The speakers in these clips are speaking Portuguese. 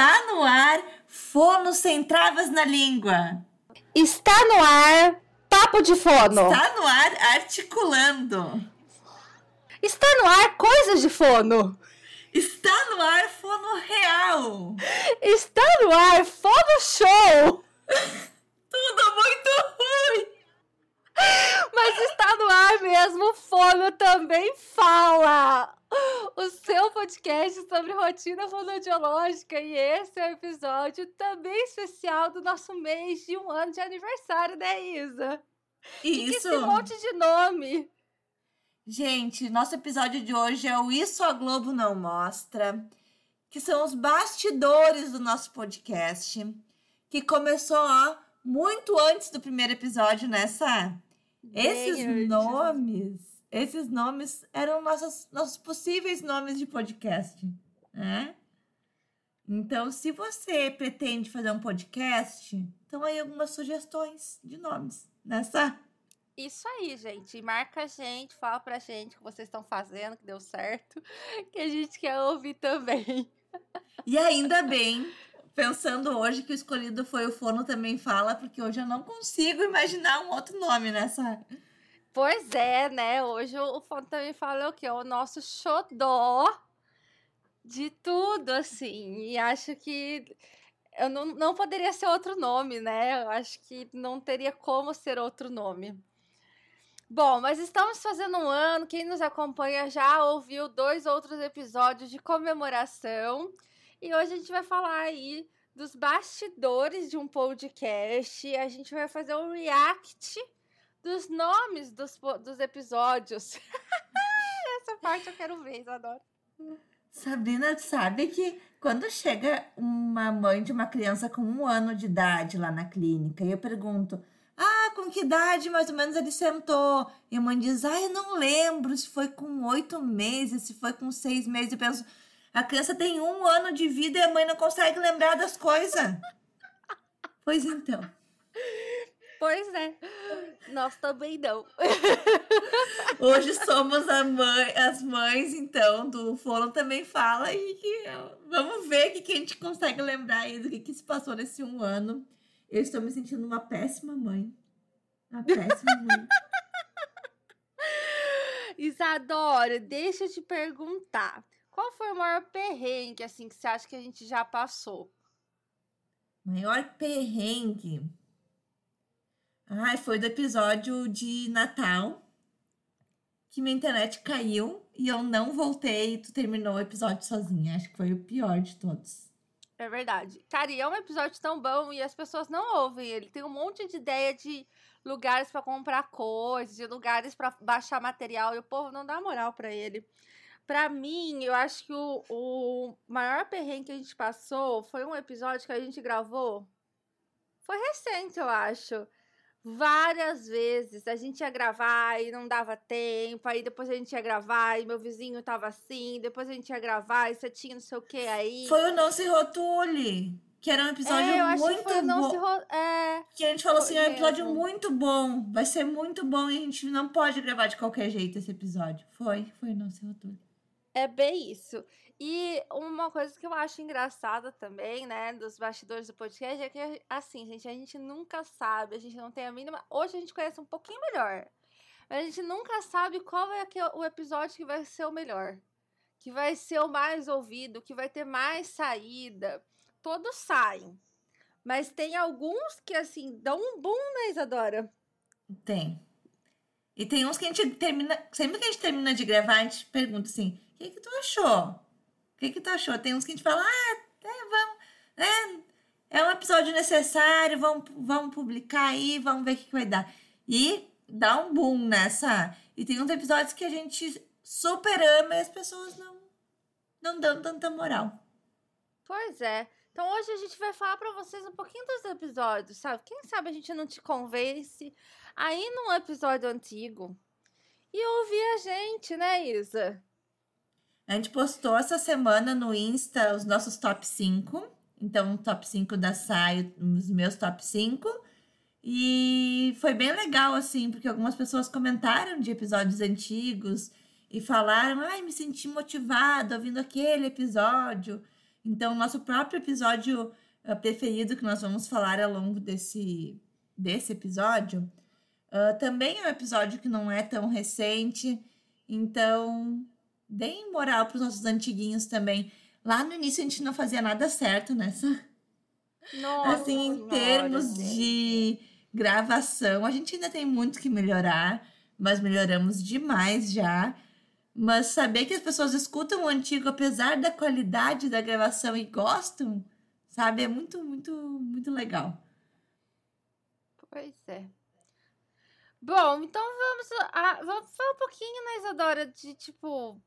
Está no ar Fono Sem Travas na Língua. Está no ar Papo de Fono. Está no ar Articulando. Está no ar Coisas de Fono. Está no ar Fono Real. Está no ar Fono Show. Tudo muito ruim. Mas está no ar mesmo, Fono também fala o seu podcast sobre rotina fonoaudiológica. E esse é o episódio também especial do nosso mês de um ano de aniversário, né, Isa? Isso. Que esse monte de nome. Gente, nosso episódio de hoje é o Isso a Globo Não Mostra, que são os bastidores do nosso podcast, que começou ó, muito antes do primeiro episódio nessa. Esses nomes esses nomes eram nossos, nossos possíveis nomes de podcast, né? Então, se você pretende fazer um podcast, então aí algumas sugestões de nomes nessa. Isso aí, gente. Marca a gente, fala pra gente o que vocês estão fazendo, que deu certo, que a gente quer ouvir também. E ainda bem, pensando hoje que o escolhido foi o Fono também fala, porque hoje eu não consigo imaginar um outro nome nessa. Pois é, né? Hoje o Fono também fala o quê? O nosso xodó de tudo, assim. E acho que eu não, não poderia ser outro nome, né? Eu acho que não teria como ser outro nome. Bom, mas estamos fazendo um ano. Quem nos acompanha já ouviu dois outros episódios de comemoração. E hoje a gente vai falar aí dos bastidores de um podcast. A gente vai fazer um react dos nomes dos, dos episódios. Essa parte eu quero ver, eu adoro. Sabrina, sabe que quando chega uma mãe de uma criança com um ano de idade lá na clínica e eu pergunto, ah, com que idade mais ou menos ele sentou? E a mãe diz, ah, eu não lembro se foi com oito meses, se foi com seis meses. Eu penso, a criança tem um ano de vida e a mãe não consegue lembrar das coisas. pois então. Pois é, nós também não. Hoje somos mãe, as mães, então, do Fono também fala e que, vamos ver o que, que a gente consegue lembrar aí do que, que se passou nesse um ano. Eu estou me sentindo uma péssima mãe. Uma péssima mãe. Isadora, deixa eu te perguntar. Qual foi o maior perrengue, assim, que você acha que a gente já passou? Maior perrengue. Ai, foi do episódio de Natal. Que minha internet caiu e eu não voltei e tu terminou o episódio sozinha. Acho que foi o pior de todos. É verdade. Cara, e é um episódio tão bom e as pessoas não ouvem ele. Tem um monte de ideia de lugares pra comprar coisas, de lugares pra baixar material e o povo não dá moral pra ele. Pra mim, eu acho que o, o maior perrengue que a gente passou foi um episódio que a gente gravou. Foi recente, eu acho. Várias vezes a gente ia gravar e não dava tempo, aí depois a gente ia gravar e meu vizinho tava assim, depois a gente ia gravar e você tinha não sei o que aí. Foi o Não Se Rotule. Que era um episódio é, eu acho muito que o bom. ro... É, Que a gente falou Foi assim, é um episódio muito bom. Vai ser muito bom e a gente não pode gravar de qualquer jeito esse episódio. Foi, foi Não Se Rotule. É bem isso. E uma coisa que eu acho engraçada também, né, dos bastidores do podcast é que, assim, gente, a gente nunca sabe, a gente não tem a mínima. Hoje a gente conhece um pouquinho melhor, mas a gente nunca sabe qual é o episódio que vai ser o melhor, que vai ser o mais ouvido, que vai ter mais saída. Todos saem. Mas tem alguns que, assim, dão um boom, né, Isadora? Tem. E tem uns que a gente termina. Sempre que a gente termina de gravar, a gente pergunta assim: que, que tu achou? O que, que tu achou? Tem uns que a gente fala: ah, é, vamos. É, é um episódio necessário, vamos, vamos publicar aí, vamos ver o que, que vai dar. E dá um boom nessa. E tem uns episódios que a gente super ama e as pessoas não, não dão tanta moral. Pois é. Então hoje a gente vai falar pra vocês um pouquinho dos episódios, sabe? Quem sabe a gente não te convence aí num episódio antigo e ouvir a gente, né, Isa? A gente postou essa semana no Insta os nossos top 5. Então, top 5 da Saio, os meus top 5. E foi bem legal, assim, porque algumas pessoas comentaram de episódios antigos e falaram: ai, me senti motivado ouvindo aquele episódio. Então, nosso próprio episódio uh, preferido que nós vamos falar ao longo desse, desse episódio uh, também é um episódio que não é tão recente. Então, deem moral para os nossos antiguinhos também. Lá no início a gente não fazia nada certo nessa. Nossa assim, em termos de gravação, a gente ainda tem muito que melhorar, mas melhoramos demais já. Mas saber que as pessoas escutam o antigo, apesar da qualidade da gravação e gostam, sabe? É muito, muito, muito legal. Pois é. Bom, então vamos, a, vamos falar um pouquinho, né, Isadora, de tipo,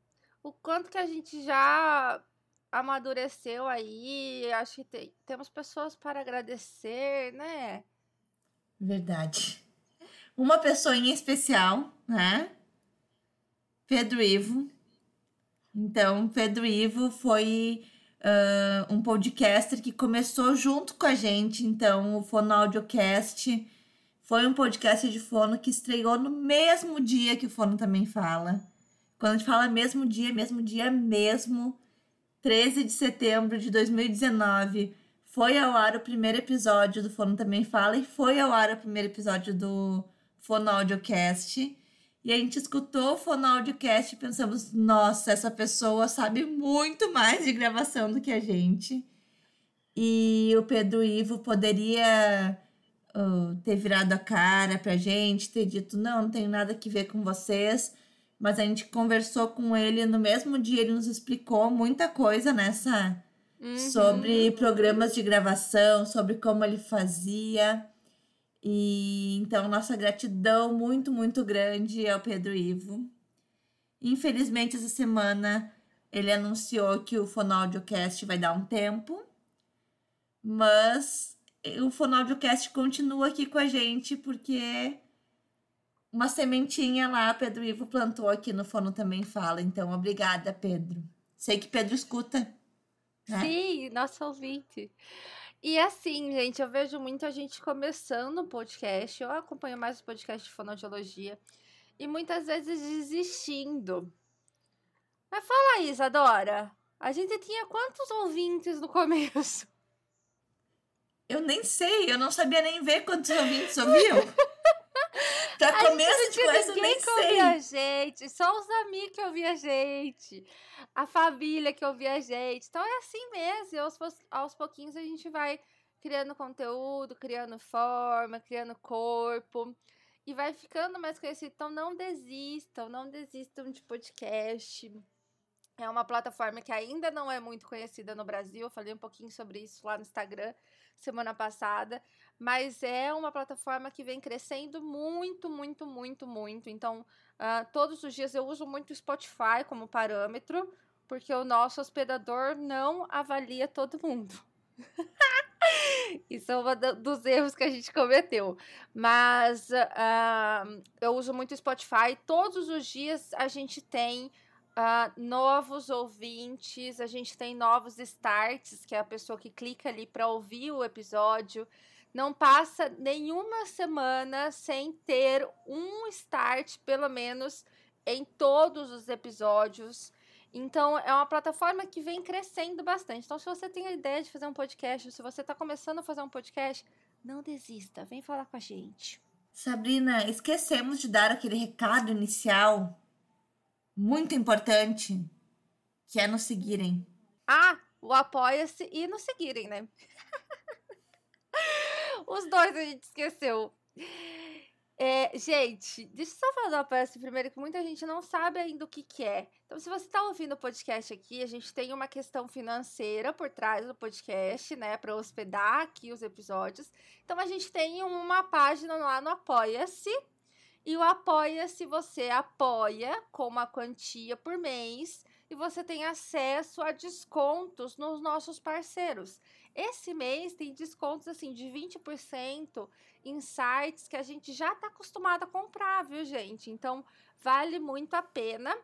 o quanto que a gente já amadureceu aí. Acho que tem- temos pessoas para agradecer, né? Verdade. Uma pessoa em especial, né? Pedro Ivo. Então, Pedro Ivo foi ah, um podcaster que começou junto com a gente. Então, o Fono Audiocast foi um podcast de fono que estreou no mesmo dia que o Fono também fala. Quando a gente fala mesmo dia, mesmo dia mesmo, 13 de setembro de 2019, foi ao ar o primeiro episódio do Fono Também Fala e foi ao ar o primeiro episódio do Fono Audiocast. E a gente escutou o Fono Audiocast e pensamos, nossa, essa pessoa sabe muito mais de gravação do que a gente. E o Pedro Ivo poderia uh, ter virado a cara pra gente, ter dito, não, não tem nada que ver com vocês. Mas a gente conversou com ele no mesmo dia, ele nos explicou muita coisa nessa Uhum. sobre programas de gravação, sobre como ele fazia. E então, nossa gratidão muito, muito grande ao Pedro Ivo. Infelizmente, essa semana ele anunciou que o Fonoaudiocast vai dar um tempo, mas o Fonoaudiocast continua aqui com a gente porque uma sementinha lá, Pedro Ivo plantou aqui no Fono Também Fala. Então, obrigada, Pedro. Sei que Pedro escuta. né? Sim, nosso ouvinte. E assim, gente, eu vejo muita gente começando o podcast. Eu acompanho mais o podcast de fonoaudiologia. E muitas vezes desistindo. Mas fala aí, Isadora. A gente tinha quantos ouvintes no começo? Eu nem sei, eu não sabia nem ver quantos ouvintes ouviam. pra A gente começo não de ninguém nem que ouvia sei. a gente, só os amigos que ouviam a gente, a família que ouvia a gente. Então é assim mesmo, aos, aos pouquinhos a gente vai criando conteúdo, criando forma, criando corpo e vai ficando mais conhecido. Então não desistam, não desistam de podcast. É uma plataforma que ainda não é muito conhecida no Brasil. Eu falei um pouquinho sobre isso lá no Instagram semana passada, mas é uma plataforma que vem crescendo muito, muito, muito, muito. Então, ah, todos os dias eu uso muito o Spotify como parâmetro, porque o nosso hospedador não avalia todo mundo. Isso é um dos erros que a gente cometeu. Mas ah, eu uso muito o Spotify. Todos os dias a gente tem ah, novos ouvintes, a gente tem novos starts, que é a pessoa que clica ali para ouvir o episódio. Não passa nenhuma semana sem ter um start, pelo menos, em todos os episódios. Então, é uma plataforma que vem crescendo bastante. Então, se você tem a ideia de fazer um podcast, se você está começando a fazer um podcast, não desista, vem falar com a gente. Sabrina, esquecemos de dar aquele recado inicial muito importante, que é nos seguirem. Ah, o apoia-se e nos seguirem, né? Os dois a gente esqueceu. É, gente, deixa eu só falar do apoia-se primeiro, que muita gente não sabe ainda o que, que é. Então, se você está ouvindo o podcast aqui, a gente tem uma questão financeira por trás do podcast, né? Para hospedar aqui os episódios. Então, a gente tem uma página lá no Apoia-se. E o Apoia-se você apoia com uma quantia por mês e você tem acesso a descontos nos nossos parceiros. Esse mês tem descontos assim de 20% em sites que a gente já está acostumado a comprar, viu, gente? Então, vale muito a pena.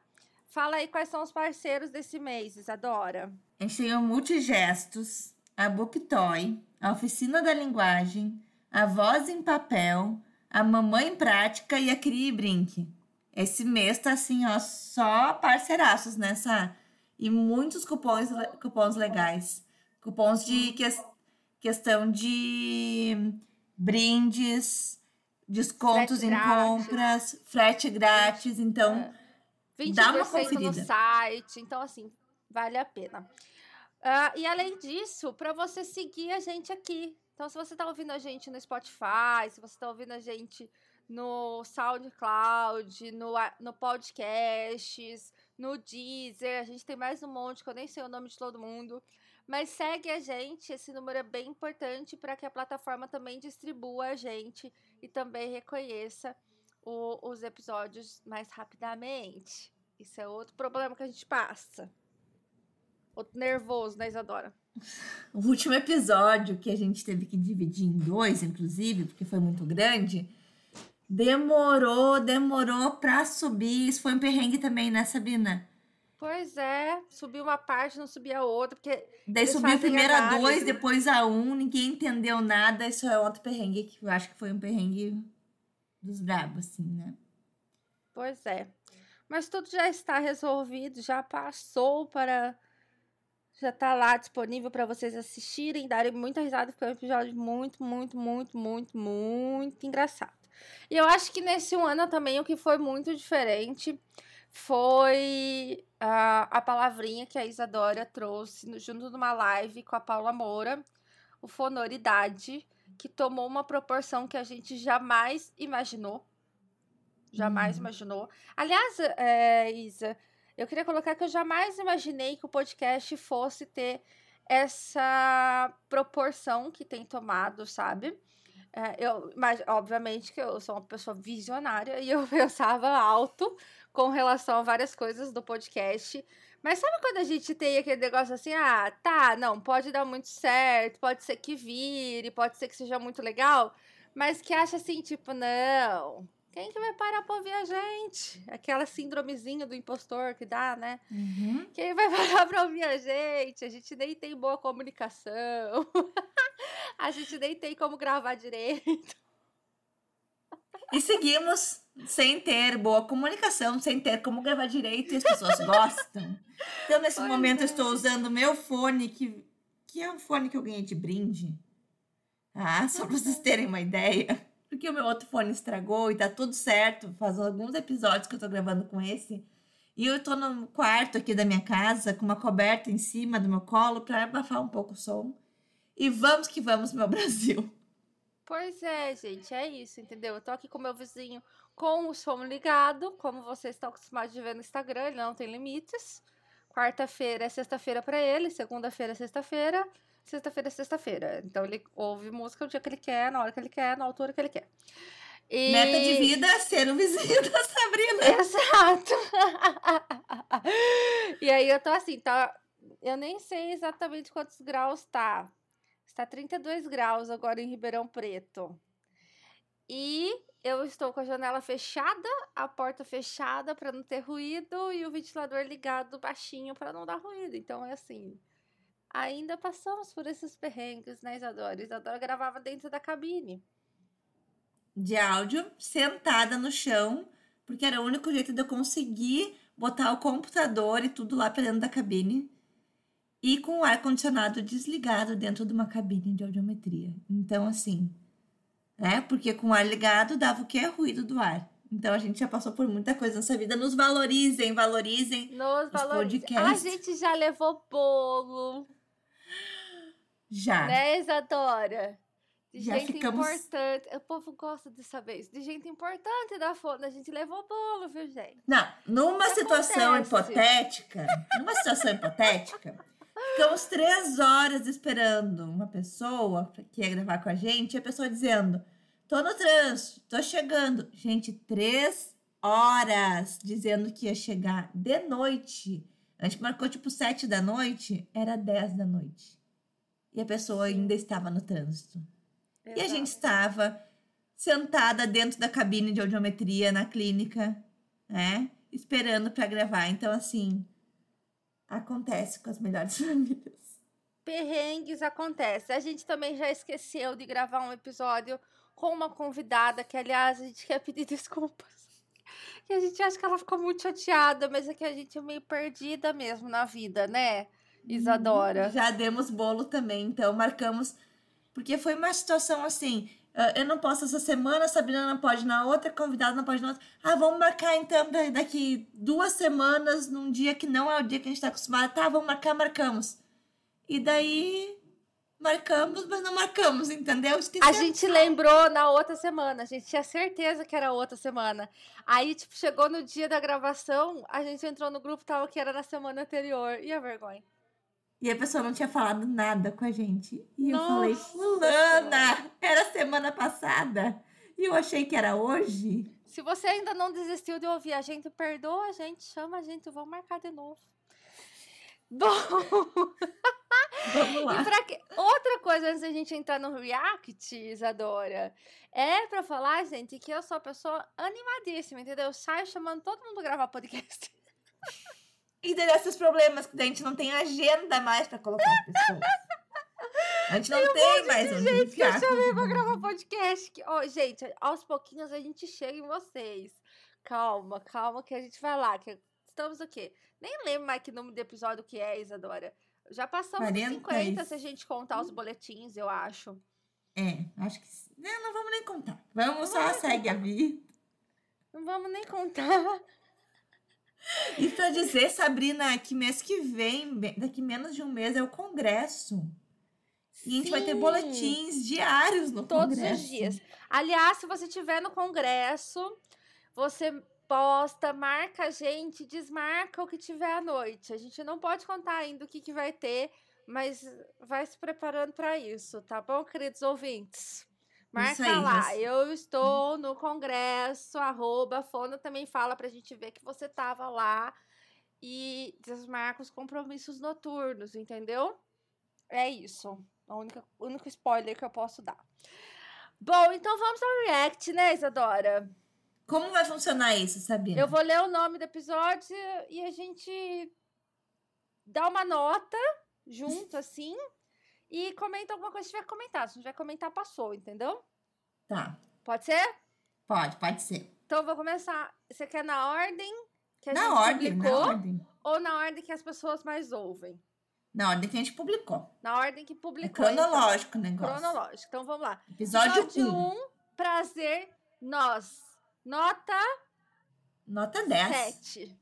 Fala aí quais são os parceiros desse mês, Isadora. A gente tem o Multigestos, a Booktoy, a Oficina da Linguagem, a Voz em Papel, a Mamãe Prática e a Crie Brinque. Esse mês tá assim, ó, só parceiraços nessa e muitos cupons, cupons legais. Cupons de que, questão de brindes, descontos Frete em grátis. compras, frete grátis. Então, É. 20% Dá uma no conferida. site. Então, assim, vale a pena. Ah, e além disso, para você seguir a gente aqui. Então, se você está ouvindo a gente no Spotify, se você está ouvindo a gente no SoundCloud, no, no Podcasts, no Deezer, a gente tem mais um monte que eu nem sei o nome de todo mundo. Mas segue a gente, esse número é bem importante para que a plataforma também distribua a gente e também reconheça o- os episódios mais rapidamente. Isso é outro problema que a gente passa. Outro nervoso, né, Isadora? o último episódio que a gente teve que dividir em dois, inclusive, porque foi muito grande, demorou, demorou pra subir. Isso foi um perrengue também, né, Sabina? Pois é, subiu uma parte, não subia a outra, porque Daí subiu primeiro a dois, depois a um, ninguém entendeu nada. Isso é outro perrengue que eu acho que foi um perrengue dos brabos, assim, né? Pois é. Mas tudo já está resolvido, já passou para. Já está lá disponível para vocês assistirem, darem muita risada, porque é um episódio muito, muito, muito, muito, muito engraçado. E eu acho que nesse ano também o que foi muito diferente foi a, a palavrinha que a Isadora trouxe no- junto numa live com a Paula Moura, o Fonoridade, que tomou uma proporção que a gente jamais imaginou. Jamais Uhum. imaginou. Aliás, é, Isa, eu queria colocar que eu jamais imaginei que o podcast fosse ter essa proporção que tem tomado, sabe? É, eu, mas, obviamente, que eu sou uma pessoa visionária e eu pensava alto com relação a várias coisas do podcast. Mas sabe quando a gente tem aquele negócio assim, ah, tá, não, pode dar muito certo, pode ser que vire, pode ser que seja muito legal, mas que acha assim, tipo, não, quem que vai parar pra ouvir a gente? Aquela síndromezinha do impostor que dá, né? Uhum. Quem vai parar pra ouvir a gente? A gente nem tem boa comunicação. a gente nem tem como gravar direito. E seguimos sem ter boa comunicação, sem ter como gravar direito e as pessoas gostam. Então, nesse momento, é. eu estou usando o meu fone, que, que é um fone que eu ganhei de brinde. Ah, só para vocês terem uma ideia. Porque o meu outro fone estragou e tá tudo certo. Faz alguns episódios que eu tô gravando com esse. E eu tô no quarto aqui da minha casa, com uma coberta em cima do meu colo, para abafar um pouco o som. E vamos que vamos, meu Brasil. Pois é, gente, é isso, entendeu? Eu tô aqui com meu vizinho com o som ligado, como vocês estão acostumados de ver no Instagram, ele não tem limites. Quarta-feira é sexta-feira pra ele, segunda-feira é sexta-feira, sexta-feira é sexta-feira. Então ele ouve música o dia que ele quer, na hora que ele quer, na altura que ele quer. E... Meta de vida é ser o vizinho da Sabrina. Exato. e aí eu tô assim, tá? Eu nem sei exatamente quantos graus tá. Está 32 graus agora em Ribeirão Preto. E eu estou com a janela fechada, a porta fechada para não ter ruído e o ventilador ligado baixinho para não dar ruído. Então é assim. Ainda passamos por esses perrengues, né, Isadora? Isadora gravava dentro da cabine. de áudio sentada no chão, porque era o único jeito de eu conseguir botar o computador e tudo lá pra dentro da cabine. E com o ar-condicionado desligado dentro de uma cabine de audiometria. Então, assim, né? Porque com o ar ligado dava o que é ruído do ar. Então a gente já passou por muita coisa nessa vida. Nos valorizem, valorizem. Nos valores. A podcasts. gente já levou bolo. Já. Né, Isadora? De Já gente ficamos- importante. O povo gosta de saber isso. De gente importante da fonte. A gente levou bolo, viu, gente? Não, numa situação acontece. hipotética, numa situação hipotética, ficamos três horas esperando uma pessoa que ia gravar com a gente, e a pessoa dizendo: tô no trânsito, tô chegando. Gente, três horas dizendo que ia chegar de noite. A gente marcou tipo sete da noite, era dez da noite. E a pessoa ainda estava no trânsito. E a gente estava sentada dentro da cabine de audiometria na clínica, né? Esperando para gravar. Então, assim, acontece com as melhores famílias. Perrengues acontecem. A gente também já esqueceu de gravar um episódio com uma convidada, que, aliás, a gente quer pedir desculpas. que a gente acha que ela ficou muito chateada, mas é que a gente é meio perdida mesmo na vida, né, Isadora? Já demos bolo também, então marcamos. Porque foi uma situação assim. ah, Eu não posso essa semana, Sabrina não pode na outra, convidada não pode na outra. Ah, vamos marcar então da- daqui duas semanas, num dia que não é o dia que a gente tá acostumado. Tá, vamos marcar, marcamos. E daí marcamos, mas não marcamos, entendeu? A gente lembrou na outra semana, a gente tinha certeza que era outra semana. Aí, tipo, chegou no dia da gravação, a gente entrou no grupo, tava que era na semana anterior. E a vergonha? E a pessoa não tinha falado nada com a gente. E eu falei, Nossa fulana, era semana passada. E eu achei que era hoje. Se você ainda não desistiu de ouvir a gente, perdoa a gente, chama a gente, vamos marcar de novo. Bom, Vamos lá. e que... outra coisa antes da gente entrar no React, Isadora, é pra falar, gente, que eu sou uma pessoa animadíssima, entendeu? Eu saio chamando todo mundo pra gravar podcast. E daí esses problemas que a gente não tem agenda mais pra colocar as pessoas. A gente não tem, mais onde gente que eu chamei pra gravar podcast. Que, ó, gente, aos pouquinhos a gente chega em vocês. Calma, calma, que a gente vai lá. Que estamos o quê? Nem lembro mais que número de episódio que é, Isadora. Já passamos dos 40 50 e- se a gente contar os boletins, eu acho. É, acho que. Não, não vamos nem contar. Vamos só segue a vida. Não vamos nem contar. E pra dizer, Sabrina, que mês que vem, daqui menos de um mês, é o congresso. E a gente vai ter Sim, boletins diários no Todos congresso. os dias. Aliás, se você estiver no congresso, você posta, marca a gente, desmarca o que tiver à noite. A gente não pode contar ainda o que, que vai ter, mas vai se preparando para isso, tá bom, queridos ouvintes? Marca aí, lá, mas- eu estou no congresso, arroba, Fono também fala pra gente ver que você tava lá e desmarca os compromissos noturnos, entendeu? É isso. O único spoiler que eu posso dar. Bom, então vamos ao react, né, Isadora? Como vai funcionar isso, Sabrina? Eu vou ler o nome do episódio e a gente dá uma nota junto, assim, e comenta alguma coisa que tiver comentado. Se não tiver comentar, passou, entendeu? Tá, Pode ser? pode, pode ser. Então eu vou começar. Você quer na ordem que a Na gente ordem, na publicou ordem. ou na ordem que as pessoas mais ouvem? Na ordem que a gente publicou. Na ordem que É publicou. então. cronológico o negócio. Cronológico. Então vamos lá. Episódio Episódio 1. 1, prazer, nós. Nota Nota 10. 7.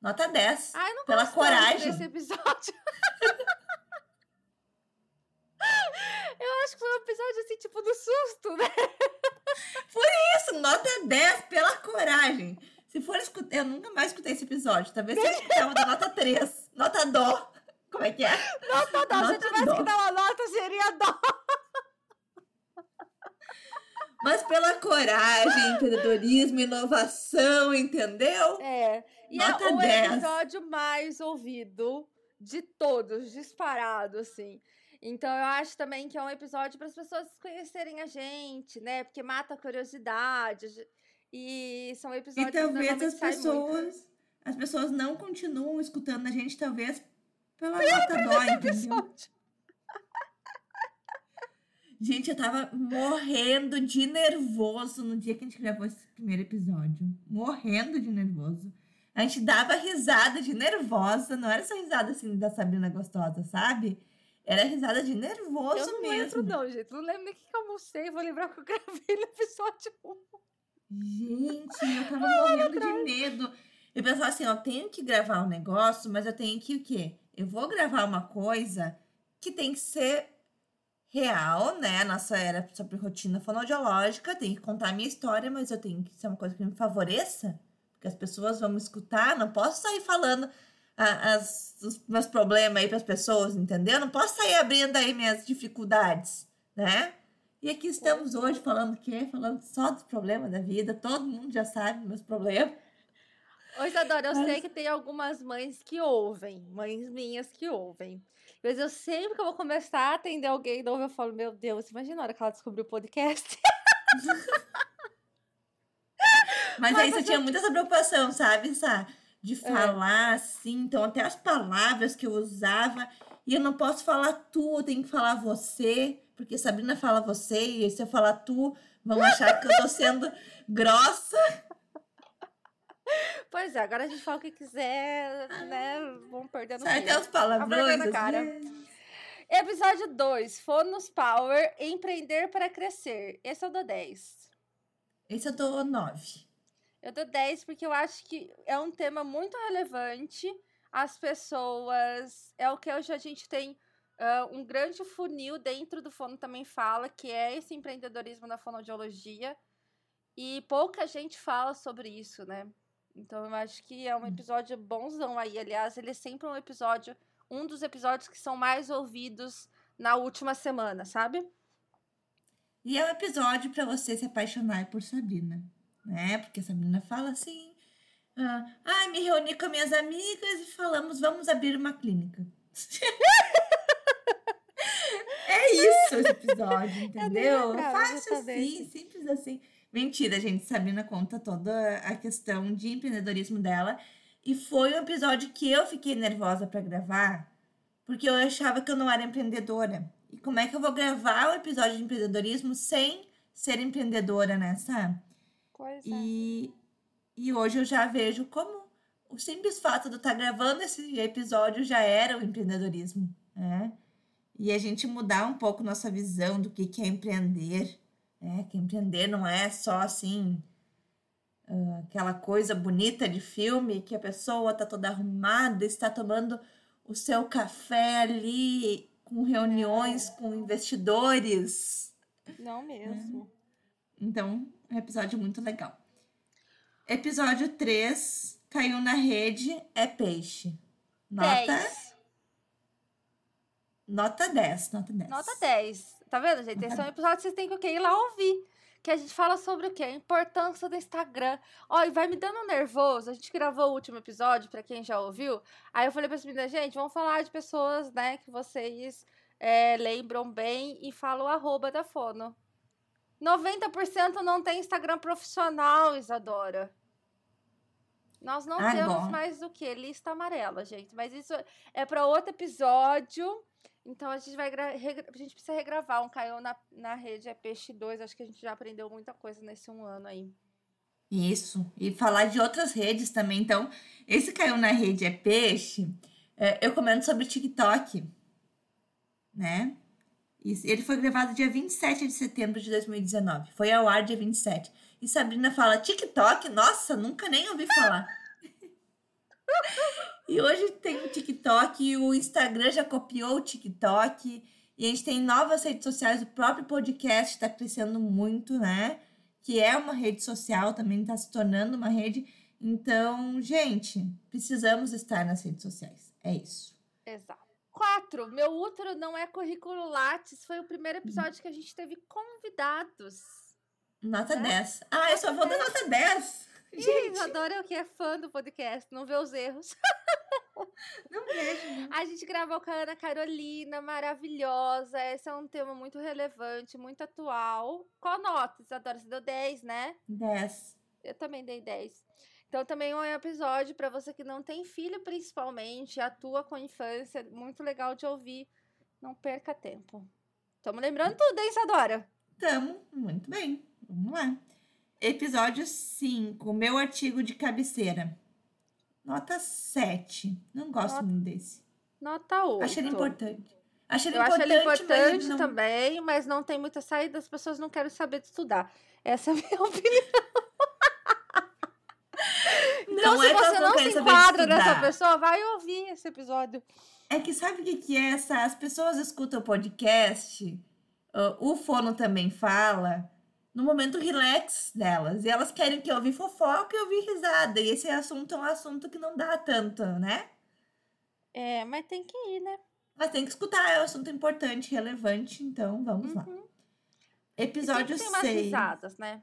Nota 10. Ai, não Pela coragem. desse episódio. Eu acho que foi um episódio assim, tipo, do susto, né? Isso, nota 10 pela coragem. Se for escutar, eu nunca mais escutei esse episódio. Talvez eu escutava da nota 3. Nota dó. Como é que é? Nota dó. Se eu Nota tivesse dó. que dar uma nota, seria dó. Mas pela coragem, empreendedorismo, inovação, entendeu? É. E Nota é o 10. episódio mais ouvido de todos, disparado, assim. Então eu acho também que é um episódio para as pessoas conhecerem a gente, né? Porque mata a curiosidade. E são E episódios que talvez as saem muito. pessoas, as pessoas não continuam escutando a gente, talvez pela nota dó, entendeu? Gente, eu tava morrendo de nervoso no dia que a gente gravou esse primeiro episódio. Morrendo de nervoso. A gente dava risada de nervosa, não era só risada assim da Sabrina gostosa, sabe? Era risada de nervoso Eu não mesmo. lembro, não, gente. Não lembro nem o que que eu almocei. Vou lembrar que eu gravei no episódio 1. Gente, eu tava morrendo de medo. Eu pensava assim, ó, tenho que gravar um negócio, mas eu tenho que o quê? Eu vou gravar uma coisa que tem que ser real, né? Nossa era sobre rotina fonoaudiológica, tem que contar a minha história, mas eu tenho que ser uma coisa que me favoreça, porque as pessoas vão me escutar, não posso sair falando a- as, os meus problemas aí para as pessoas, entendeu? Não posso sair abrindo aí minhas dificuldades, né? E aqui estamos hoje falando o quê? Falando só dos problemas da vida. Todo mundo já sabe meus problemas. Ô, Isadora, eu Mas- sei que tem algumas mães que ouvem, mães minhas que ouvem. Mas eu sempre que eu vou começar a atender alguém novo, eu falo, meu Deus, imagina a hora que ela descobriu o podcast. Mas Mas aí você você- tinha muita essa preocupação, sabe, Sá? De falar assim. Então, até as palavras que eu usava. E eu não posso falar tu, eu tenho que falar você. Porque Sabrina fala você. E se eu falar tu, vão achar que eu tô sendo grossa. Pois é, agora a gente fala o que quiser, né? Vamos perdendo Sai até os palavrões. cara. Episódio 2, Fonos Power, Empreender para Crescer. Esse eu dou 10. Esse eu dou nove. Eu dou 10 porque eu acho que é um tema muito relevante. As pessoas. É o que hoje a gente tem ah, um grande funil dentro do fono também fala, que é esse empreendedorismo na fonoaudiologia. E pouca gente fala sobre isso, né? Então eu acho que é um episódio bonzão aí. Aliás, ele é sempre um episódio, um dos episódios que são mais ouvidos na última semana, sabe? E é um episódio para você se apaixonar por Sabrina, né? Porque a Sabrina fala assim: ah, ah, me reuni com minhas amigas e falamos, vamos abrir uma clínica. é isso esse episódio, entendeu? lembrava Fácil assim, simples assim. Mentira, gente. Sabrina conta toda a questão de empreendedorismo dela. E foi um episódio que eu fiquei nervosa para gravar, porque eu achava que eu não era empreendedora. E como é que eu vou gravar o episódio de empreendedorismo sem ser empreendedora, né, sabe? Pois E, e hoje eu já vejo como o simples fato de eu estar gravando esse episódio já era o empreendedorismo, né? E a gente mudar um pouco nossa visão do que, que é empreender, né? Que empreender não é só assim ah, aquela coisa bonita de filme que a pessoa tá toda arrumada, está tomando o seu café ali com reuniões com investidores. Não mesmo. Então, é um episódio muito legal. Episódio 3, caiu na rede, é peixe. Nota, 10. nota 10, nota 10. Nota 10. Tá vendo, gente? Esse é um episódio que vocês têm que ir lá ouvir. Que a gente fala sobre o quê? A importância do Instagram. Ó, e vai me dando nervoso. A gente gravou o último episódio, pra quem já ouviu. Aí eu falei pra meninas, gente, vamos falar de pessoas, né, que vocês é, lembram bem e falam o arroba da Fono. 90% não tem Instagram profissional, Isadora. Nós não Ah, temos bom. mais do que lista amarela, gente. Mas isso é para outro episódio. Então a gente vai a gente precisa regravar um caiu na, na rede é peixe 2. Acho que a gente já aprendeu muita coisa nesse um ano aí. Isso. E falar de outras redes também. Então, esse caiu na rede é peixe. é, eu comento sobre TikTok, né? Ele foi gravado dia 27 de setembro de 2019. Foi ao ar dia 27. E Sabrina fala: TikTok? Nossa, nunca nem ouvi falar. e hoje tem o TikTok e o Instagram já copiou o TikTok. E a gente tem novas redes sociais. O próprio podcast está crescendo muito, né? Que é uma rede social, também está se tornando uma rede. Então, gente, precisamos estar nas redes sociais. É isso. Exato. 4. Meu útero não é currículo Lattes. Foi o primeiro episódio que a gente teve convidados. Nota Né? 10. Ah, eu só vou dar nota 10. Ih, Gente, Isadora é o que é fã do podcast, não vê os erros. não vejo. né? A gente gravou com a Ana Carolina, maravilhosa. Esse é um tema muito relevante, muito atual. Qual nota, Isadora? Você deu 10, né? 10. Eu também dei 10. Então, também é um episódio para você que não tem filho, principalmente, atua com a infância. Muito legal de ouvir. Não perca tempo. Estamos lembrando tudo, hein, Isadora? Tamo. Muito bem. Vamos lá. Episódio 5. Meu artigo de cabeceira. Nota 7. Não gosto Nota- muito desse. Nota 8. Acho ele importante. Acho ele Eu acho importante, ele mas importante ele não... também, mas não tem muita saída, as pessoas não querem saber de estudar. Essa é a minha opinião. Então, Não se é você não se enquadra nessa pessoa, vai ouvir esse episódio. É que sabe o que, que é essa? As pessoas escutam o podcast, ah, o fono também fala, no momento relax delas. E elas querem que eu ouvir fofoca e ouvir risada. E esse assunto é um assunto que não dá tanto, né? É, mas tem que ir, né? Mas tem que escutar, é um assunto importante, relevante, então vamos lá. Uhum. E Episódio sempre tem umas 6. risadas, né?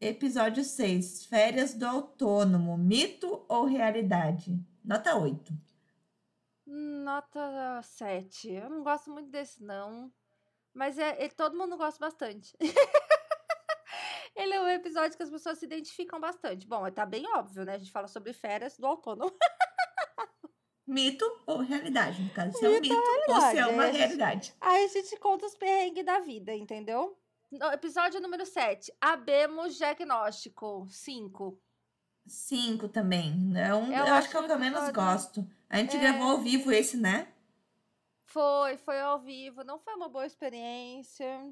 Episódio 6. Férias do autônomo. Mito ou realidade? Nota 8. Nota 7. Eu não gosto muito desse, não. Mas é, é- todo mundo gosta bastante. Ele é um episódio que as pessoas se identificam bastante. Bom, tá bem óbvio, né? A gente fala sobre férias do autônomo. Mito ou realidade? No caso, se é um Mito mito ou se é uma realidade. Aí a gente conta os perrengues da vida, entendeu? No episódio número 7. Abemos diagnóstico. 5. Cinco também. Não, Eu eu, acho que é o que eu menos gosto. A gente É. gravou ao vivo esse, né? Foi, foi ao vivo, não foi uma boa experiência.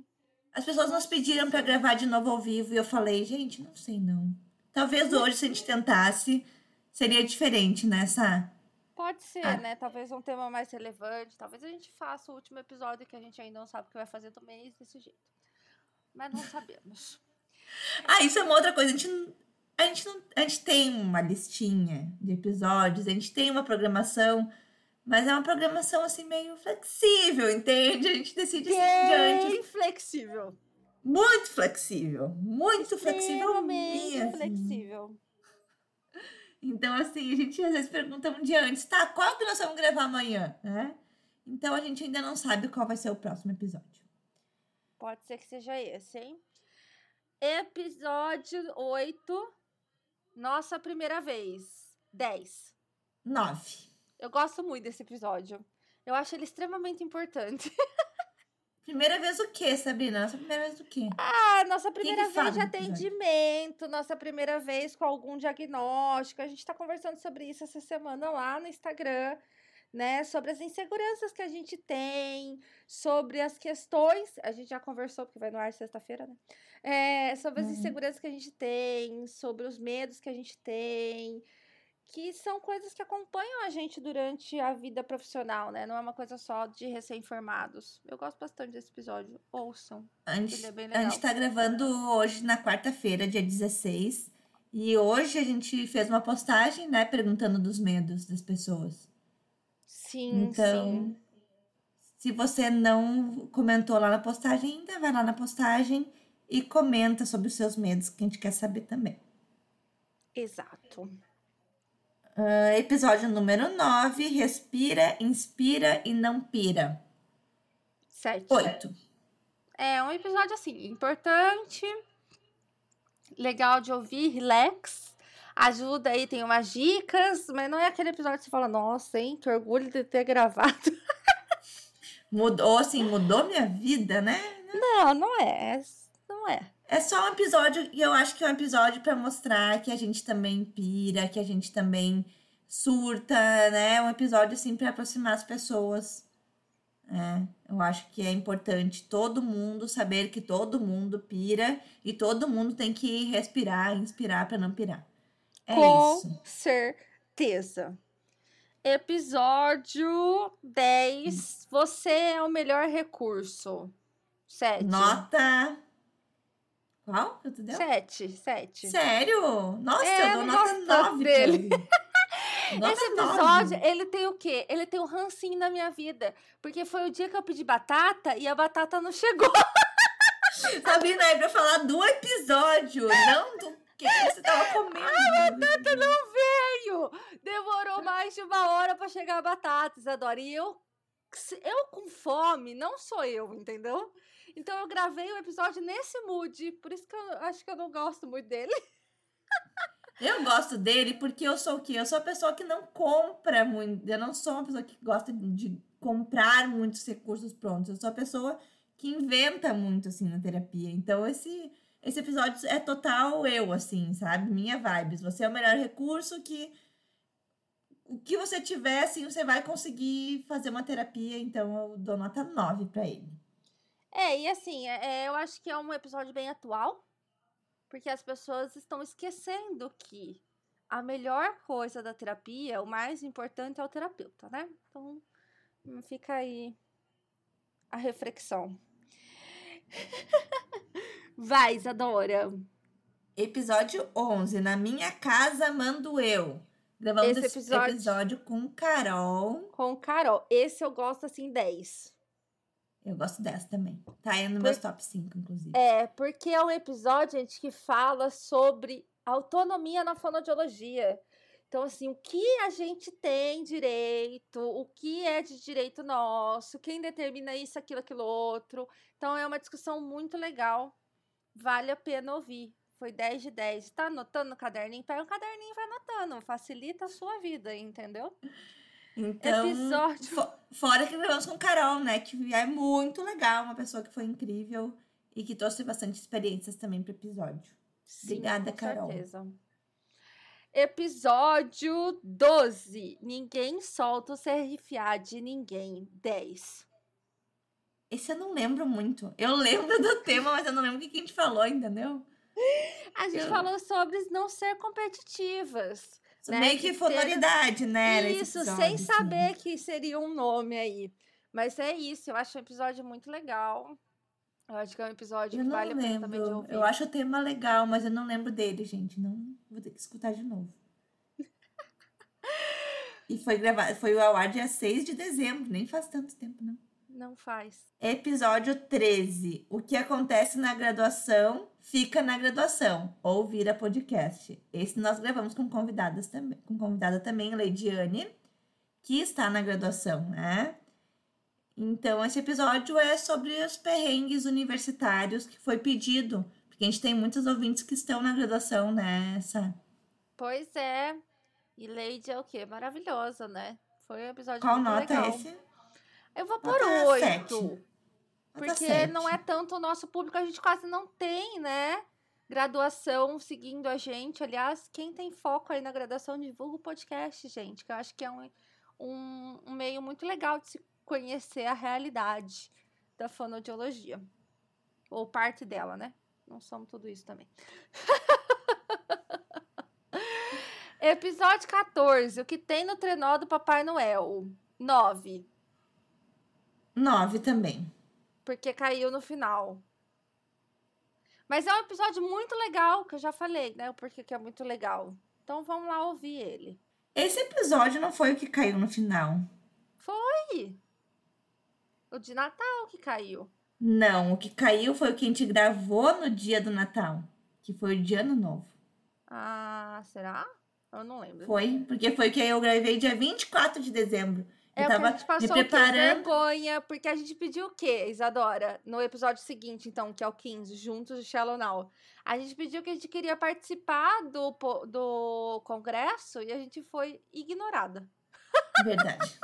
As pessoas nos pediram pra gravar de novo ao vivo e eu falei, gente, não sei não. Talvez hoje, se a gente tentasse, seria diferente nessa. Pode ser, Ah. né? Talvez um tema mais relevante. Talvez a gente faça o último episódio que a gente ainda não sabe o que vai fazer do mês desse jeito. Mas não sabemos. Ah, isso é uma outra coisa. A gente, a gente, não, a gente tem uma listinha de episódios, a gente tem uma programação, mas é uma programação assim meio flexível, entende? A gente decide assim diante. Bem flexível. Muito flexível. Muito flexível mesmo. flexível. Então, assim, a gente às vezes pergunta um dia antes, tá? Qual que nós vamos gravar amanhã? Né? Então a gente ainda não sabe qual vai ser o próximo episódio. Pode ser que seja esse, hein? Episódio 8. Nossa primeira vez. 10. Nove. Eu gosto muito desse episódio. Eu acho ele extremamente importante. Primeira vez o quê, Sabrina? Nossa primeira vez o quê? Ah, nossa que primeira fala vez de atendimento, nossa primeira vez com algum diagnóstico. A gente tá conversando sobre isso essa semana lá no Instagram, né? Sobre as inseguranças que a gente tem, sobre as questões. A gente já conversou, porque vai no ar sexta-feira, né? É, sobre as Uhum. inseguranças que a gente tem, sobre os medos que a gente tem. Que são coisas que acompanham a gente durante a vida profissional, né? Não é uma coisa só de recém-formados. Eu gosto bastante desse episódio. Ouçam. A gente, é a gente legal. tá gravando hoje na quarta-feira, dia 16. E hoje a gente fez uma postagem, né? Perguntando dos medos das pessoas. Sim, Então, sim. se você não comentou lá na postagem ainda, vai lá na postagem e comenta sobre os seus medos, que a gente quer saber também. Exato. Ah, episódio número 9, respira, inspira e não pira. Sete. Oito. É um episódio, assim, importante. Legal de ouvir, relax. Ajuda aí, tem umas dicas, mas não é aquele episódio que você fala, nossa, hein, que orgulho de ter gravado. Mudou, assim, mudou minha vida, né? Não, não é. Não é. É só um episódio, e eu acho que é um episódio pra mostrar que a gente também pira, que a gente também surta, né? Um episódio, assim, pra aproximar as pessoas. É, eu acho que é importante todo mundo saber que todo mundo pira e todo mundo tem que respirar, inspirar pra não pirar. É Com isso. certeza. Episódio 10. Você é o melhor recurso. Sete. Nota. Qual que tu deu? Sete, sete. Sério? Nossa, É, eu dou nota gosto tanto 9 dele. Nota Esse episódio, ele tem o quê? Ele tem o rancinho da minha vida. Porque foi o dia que eu pedi batata e a batata não chegou. Sabrina, é pra falar do episódio, não do que você tava comendo. A batata não veio! Demorou mais de uma hora pra chegar a batata, Isadora. E eu, eu com fome, não sou eu, entendeu? Então eu gravei o episódio nesse mood. Por isso que eu acho que eu não gosto muito dele. Eu gosto dele porque eu sou o quê? Eu sou a pessoa que não compra muito. Eu não sou uma pessoa que gosta de comprar muitos recursos prontos. Eu sou a pessoa que inventa muito, assim, na terapia. Então, esse, esse episódio é total eu, assim, sabe? Minha vibes. Você é o melhor recurso que... O que você tiver, assim, você vai conseguir fazer uma terapia. Então, eu dou nota 9 pra ele. É, e assim, é, é, eu acho que é um episódio bem atual, porque as pessoas estão esquecendo que a melhor coisa da terapia, o mais importante é o terapeuta, né? Então, fica aí a reflexão. Vai, Isadora. Episódio 11. Na minha casa mando eu. Gravamos Esse episódio- episódio com Carol. Com Carol. Esse eu gosto assim 10. Eu gosto dessa também. Tá aí no meus top 5, inclusive. É, porque é um episódio, gente, que fala sobre autonomia na fonoaudiologia. Então, assim, o que a gente tem direito, o que é de direito nosso, quem determina isso, aquilo, aquilo outro. Então, é uma discussão muito legal. Vale a pena ouvir. Foi 10 de 10. Tá anotando no caderninho? Pega o caderninho e vai anotando. Facilita a sua vida, entendeu? Então, Episódio. fo- fora que gravamos com Carol, né? Que é muito legal, uma pessoa que foi incrível e que trouxe bastante experiências também pro episódio. Sim, Obrigada, com Carol. certeza. Episódio 12. Ninguém solta o CRFA de ninguém. 10. Esse eu não lembro muito. Eu lembro do tema, mas eu não lembro o que a gente falou, entendeu? A gente Eu- falou sobre não ser competitivas. Né, Meio que que fonoridade, né? Isso, sem assim. saber que seria um nome aí. Mas é isso, eu acho um episódio muito legal. Eu acho que é um episódio Eu que não vale a pena também de lembro. ouvir. Eu acho o tema legal, mas eu não lembro dele, gente. Não vou ter que escutar de novo. e foi gravado, foi ao ar dia 6 de dezembro, nem faz tanto tempo, não. Não faz. Episódio 13. O que acontece na graduação fica na graduação ou vira podcast. Esse nós gravamos com convidadas também, com convidada também, Leidiane, que está na graduação, né? Então, esse episódio é sobre os perrengues universitários que foi pedido, porque a gente tem muitos ouvintes que estão na graduação, né? Essa... Pois é. E Lady é o quê? Maravilhosa, né? Foi um episódio Qual nota legal. é esse? Eu vou por oito. Porque sete. não é tanto o nosso público, a gente quase não tem, né? Graduação seguindo a gente. Aliás, quem tem foco aí na graduação, divulga o podcast, gente. Que eu acho que é um, um, um meio muito legal de se conhecer a realidade da fonoaudiologia. Ou parte dela, né? Não somos tudo isso também. Episódio 14. O que tem no trenó do Papai Noel? 9. Nove também. porque caiu no final. Mas é um episódio muito legal, que eu já falei, né? O porquê que é muito legal. Então vamos lá ouvir ele. Esse episódio não foi o que caiu no final. Foi! O de Natal que caiu. Não, o que caiu foi o que a gente gravou no dia do Natal, que foi o de Ano Novo. Ah, será? Eu não lembro. Foi, porque foi que eu gravei dia 24 de dezembro. Eu É, porque tava passou me o quê? preparando. vergonha, porque a gente pediu o quê, Isadora? No episódio seguinte, então, que é o 15, juntos de Shallow Now. A gente pediu que a gente queria participar do, do congresso e a gente foi ignorada. Verdade.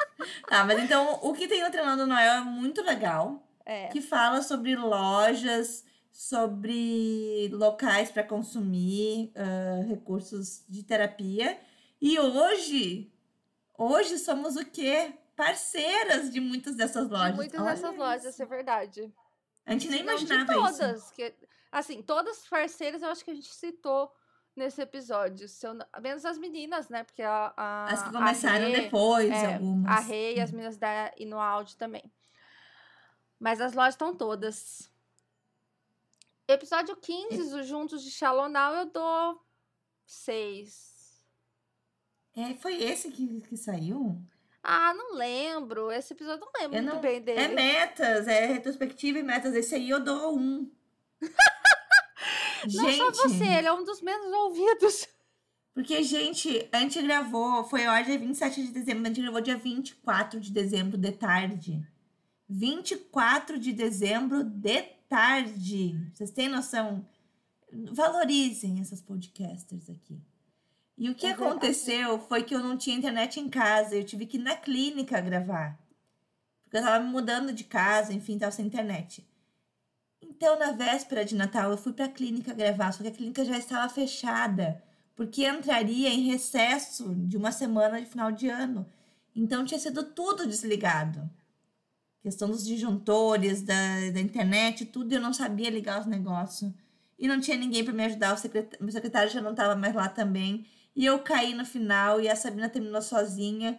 tá, mas então o que tem no Treinando Noel é muito legal. É. Que fala sobre lojas, sobre locais para consumir, ah, recursos de terapia. E hoje, hoje somos o quê? Parceiras de muitas dessas lojas. Muitas Olha dessas lojas, isso. é verdade. A gente nem Não imaginava isso. todas. Que, assim, todas as parceiras eu acho que a gente citou nesse episódio. Eu menos as meninas, né? Porque a. a As que começaram Rê- depois, é, algumas. A Rei e as meninas da e no áudio também. Mas as lojas estão todas. Episódio 15, os Juntos de Shalonal, eu dou 6. É, foi esse que, que saiu? Ah, não lembro. Esse episódio eu não lembro Eu muito não- bem dele. É metas, é retrospectiva e metas. Esse aí eu dou um. não gente, só você, ele é um dos menos ouvidos. porque, gente, a gente gravou, foi ar dia 27 de dezembro, a gente gravou dia 24 de dezembro de tarde. 24 de dezembro de tarde. Vocês têm noção? Valorizem essas podcasters aqui. E o que É aconteceu foi que eu não tinha internet em casa, eu tive que ir na clínica gravar. Porque eu tava me mudando de casa, enfim, tava sem internet. Então, na véspera de Natal, eu fui pra clínica gravar, só que a clínica já estava fechada, porque entraria em recesso de uma semana de final de ano. Então, tinha sido tudo desligado. Questão dos disjuntores, da, da internet, tudo, eu não sabia ligar os negócios. E não tinha ninguém para me ajudar, o secretário, meu secretário já não estava mais lá também. E eu caí no final e a Sabrina terminou sozinha.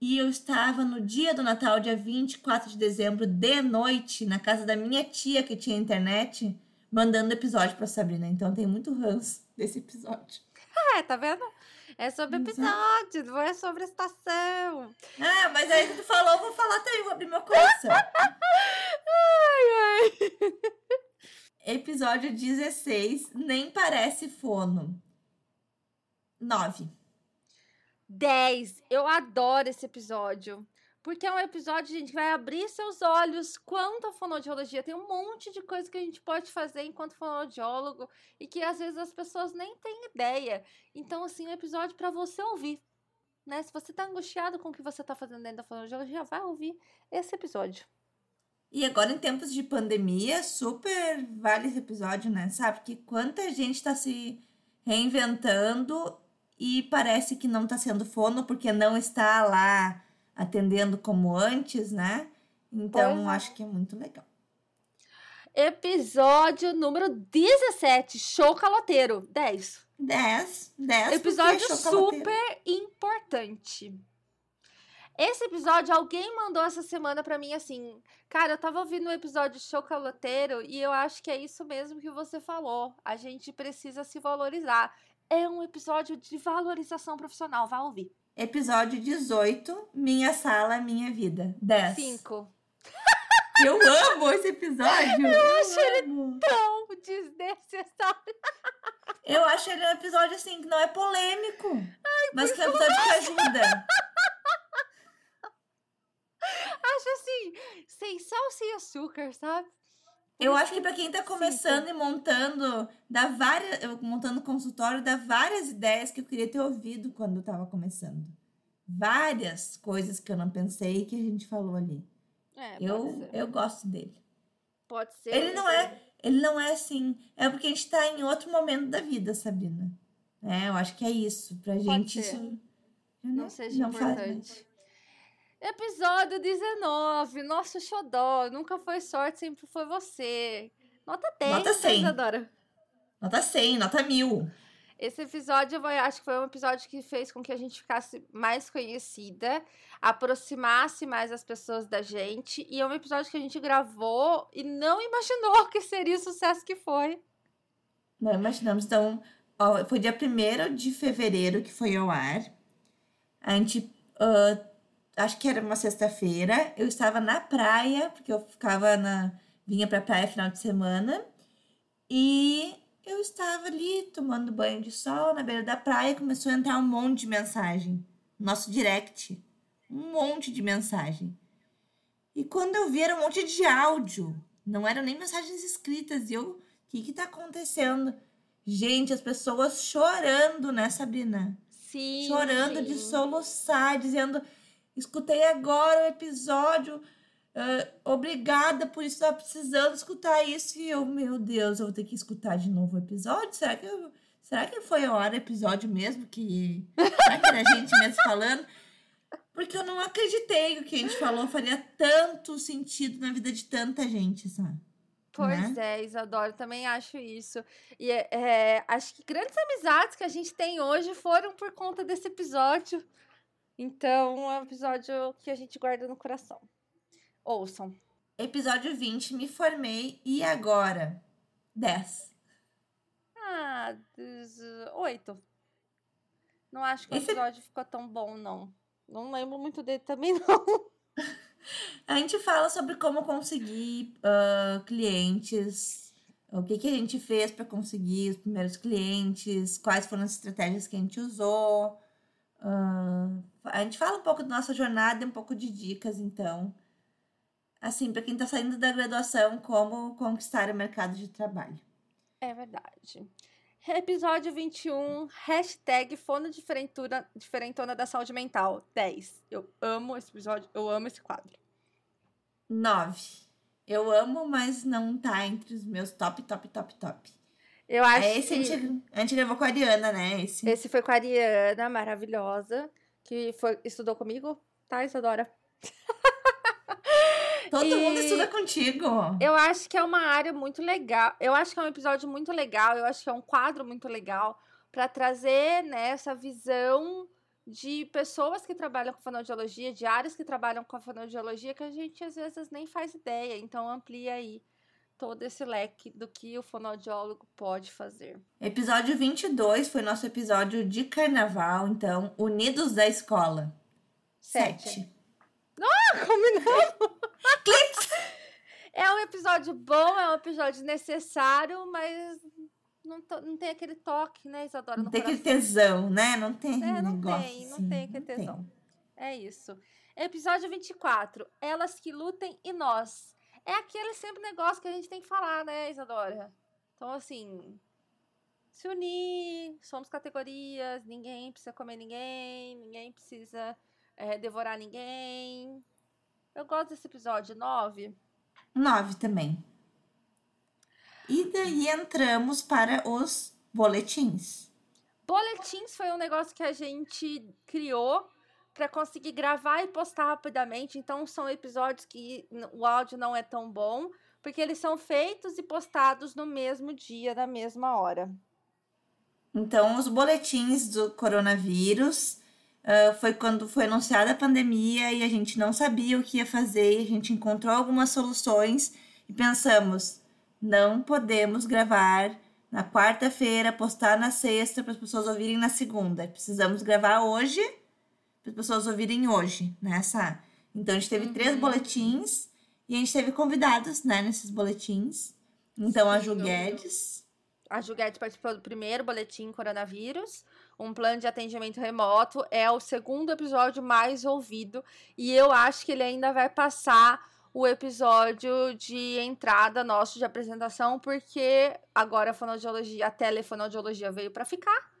E eu estava no dia do Natal, dia 24 de dezembro, de noite, na casa da minha tia que tinha internet, mandando episódio pra Sabrina. Então tem muito ranço desse episódio. É, tá vendo? É sobre episódio, não é sobre estação. Ah, mas aí que tu falou, eu vou falar também, vou abrir meu coração. Ai, ai. Episódio 16, nem parece fono. 9. 10. Eu adoro esse episódio. Porque é um episódio, gente, que vai abrir seus olhos quanto à fonoaudiologia. Tem um monte de coisa que a gente pode fazer enquanto fonoaudiólogo e que às vezes as pessoas nem têm ideia. Então, assim, um episódio para você ouvir. Né? Se você tá angustiado com o que você tá fazendo dentro da fonoaudiologia, vai ouvir esse episódio. E agora, em tempos de pandemia, super vale esse episódio, né? Sabe? Que quanta gente tá se reinventando e parece que não está sendo fono porque não está lá atendendo como antes, né? Então, Pois é. acho que é muito legal. Episódio número 17, show caloteiro. 10. 10, 10. Episódio é super importante. Esse episódio, alguém mandou essa semana pra mim assim. Cara, eu tava ouvindo o episódio chocolateiro e eu acho que é isso mesmo que você falou. A gente precisa se valorizar. É um episódio de valorização profissional. Vai ouvir. Episódio 18, Minha Sala, Minha Vida. 10. 5. Eu amo esse episódio. Eu, acho ele Tão desnecessário. Eu acho ele um episódio assim que não é polêmico. mas que é um episódio que ajuda. Acho assim, sem sal, sem açúcar, sabe? Eu acho que pra quem tá começando e montando, dá várias, montando consultório, dá várias ideias que eu queria ter ouvido quando eu tava começando. Várias coisas que eu não pensei que a gente falou ali. É, Eu, eu gosto dele. Pode ser. Ele não é, ele não é assim, é porque a gente tá em outro momento da vida, Sabrina. É, eu acho que é isso. Pra gente ser. isso Não né, seja faz- importante. Episódio 19, nosso xodó. Nunca foi sorte, sempre foi você. Nota 10, Nota 100. Isadora. Nota 100, nota 1000. Esse episódio, eu acho que foi um episódio que fez com que a gente ficasse mais conhecida, aproximasse mais as pessoas da gente. E é um episódio que a gente gravou e não imaginou que seria o sucesso que foi. Não imaginamos. Então, ó, foi dia 1 de fevereiro que foi ao ar. A gente. ah, acho que era uma sexta-feira. Eu estava na praia, porque eu ficava na. Vinha pra praia final de semana. E eu estava ali tomando banho de sol na beira da praia. Começou a entrar um monte de mensagem. no Nosso direct. Um monte de mensagem. E quando eu vi, era um monte de áudio. Não eram nem mensagens escritas. E eu. O que que tá acontecendo? Gente, as pessoas chorando, né, Sabrina? Sim. chorando de sim. soluçar, dizendo: escutei agora o episódio, ah, obrigada por estava precisando escutar isso. E eu, meu Deus, eu vou ter que escutar de novo o episódio? Será que, eu- será que foi a hora episódio mesmo? Que, será que era a gente mesmo falando? Porque eu não acreditei que o que a gente falou faria tanto sentido na vida de tanta gente, sabe? Pois né? é, Isadora, também acho isso. E é, é, acho que grandes amizades que a gente tem hoje foram por conta desse episódio. Então, é um episódio que a gente guarda no coração. Ouçam. Episódio 20, me formei e agora? 10. Ah, des- oito. Não acho que o Esse- episódio ficou tão bom, não. Não lembro muito dele também, não. A gente fala sobre como conseguir ah, clientes, o que, que a gente fez para conseguir os primeiros clientes, quais foram as estratégias que a gente usou. Ah, a gente fala um pouco da nossa jornada e um pouco de dicas, então. Assim, para quem está saindo da graduação, como conquistar o mercado de trabalho. É verdade. Episódio 21, hashtag fono diferentona, diferentona da saúde mental. 10. Eu amo esse episódio, eu amo esse quadro. 9. Eu amo, mas não tá entre os meus top, top, top, top. Eu acho É esse a que gente, a gente levou com a Ariana, né? Esse. esse foi com a Ariana, maravilhosa, que foi, estudou comigo, tá, Isadora? Todo mundo E- estuda contigo. Eu acho que é uma área muito legal. Eu acho que é um episódio muito legal. Eu acho que é um quadro muito legal para trazer né, essa visão de pessoas que trabalham com fonoaudiologia, de áreas que trabalham com a fonoaudiologia, que a gente às vezes nem faz ideia. Então amplia aí todo esse leque do que o fonoaudiólogo pode fazer. Episódio 22 foi nosso episódio de carnaval, então, Unidos da Escola. Sete. Sete. Combinamos? é um episódio bom, é um episódio necessário, mas não, to- não tem aquele toque, né, Isadora? Não tem aquele coração. tesão, né? Não tem É, não negócio tem, não assim, tem aquele não tesão. É isso. Episódio 24. Elas que lutem e nós. É aquele sempre negócio que a gente tem que falar, né, Isadora? Então, assim. Se unir, somos categorias, ninguém precisa comer ninguém, ninguém precisa é, devorar ninguém. Eu gosto desse episódio 9. Nove também. E daí entramos para os boletins. Boletins foi um negócio que a gente criou para conseguir gravar e postar rapidamente. Então, são episódios que o áudio não é tão bom, porque eles são feitos e postados no mesmo dia, na mesma hora. Então, os boletins do coronavírus uh, foi quando foi anunciada a pandemia e a gente não sabia o que ia fazer, a gente encontrou algumas soluções e pensamos: não podemos gravar na quarta-feira, postar na sexta para as pessoas ouvirem na segunda. Precisamos gravar hoje para as pessoas ouvirem hoje, nessa. Então a gente teve uhum. três boletins e a gente teve convidados, né, nesses boletins. Então Sim, a Ju Guedes. A Ju Guedes participou do primeiro boletim coronavírus. Um plano de atendimento remoto é o segundo episódio mais ouvido e eu acho que ele ainda vai passar o episódio de entrada nosso de apresentação, porque agora a fonoaudiologia, a telefonoaudiologia veio para ficar.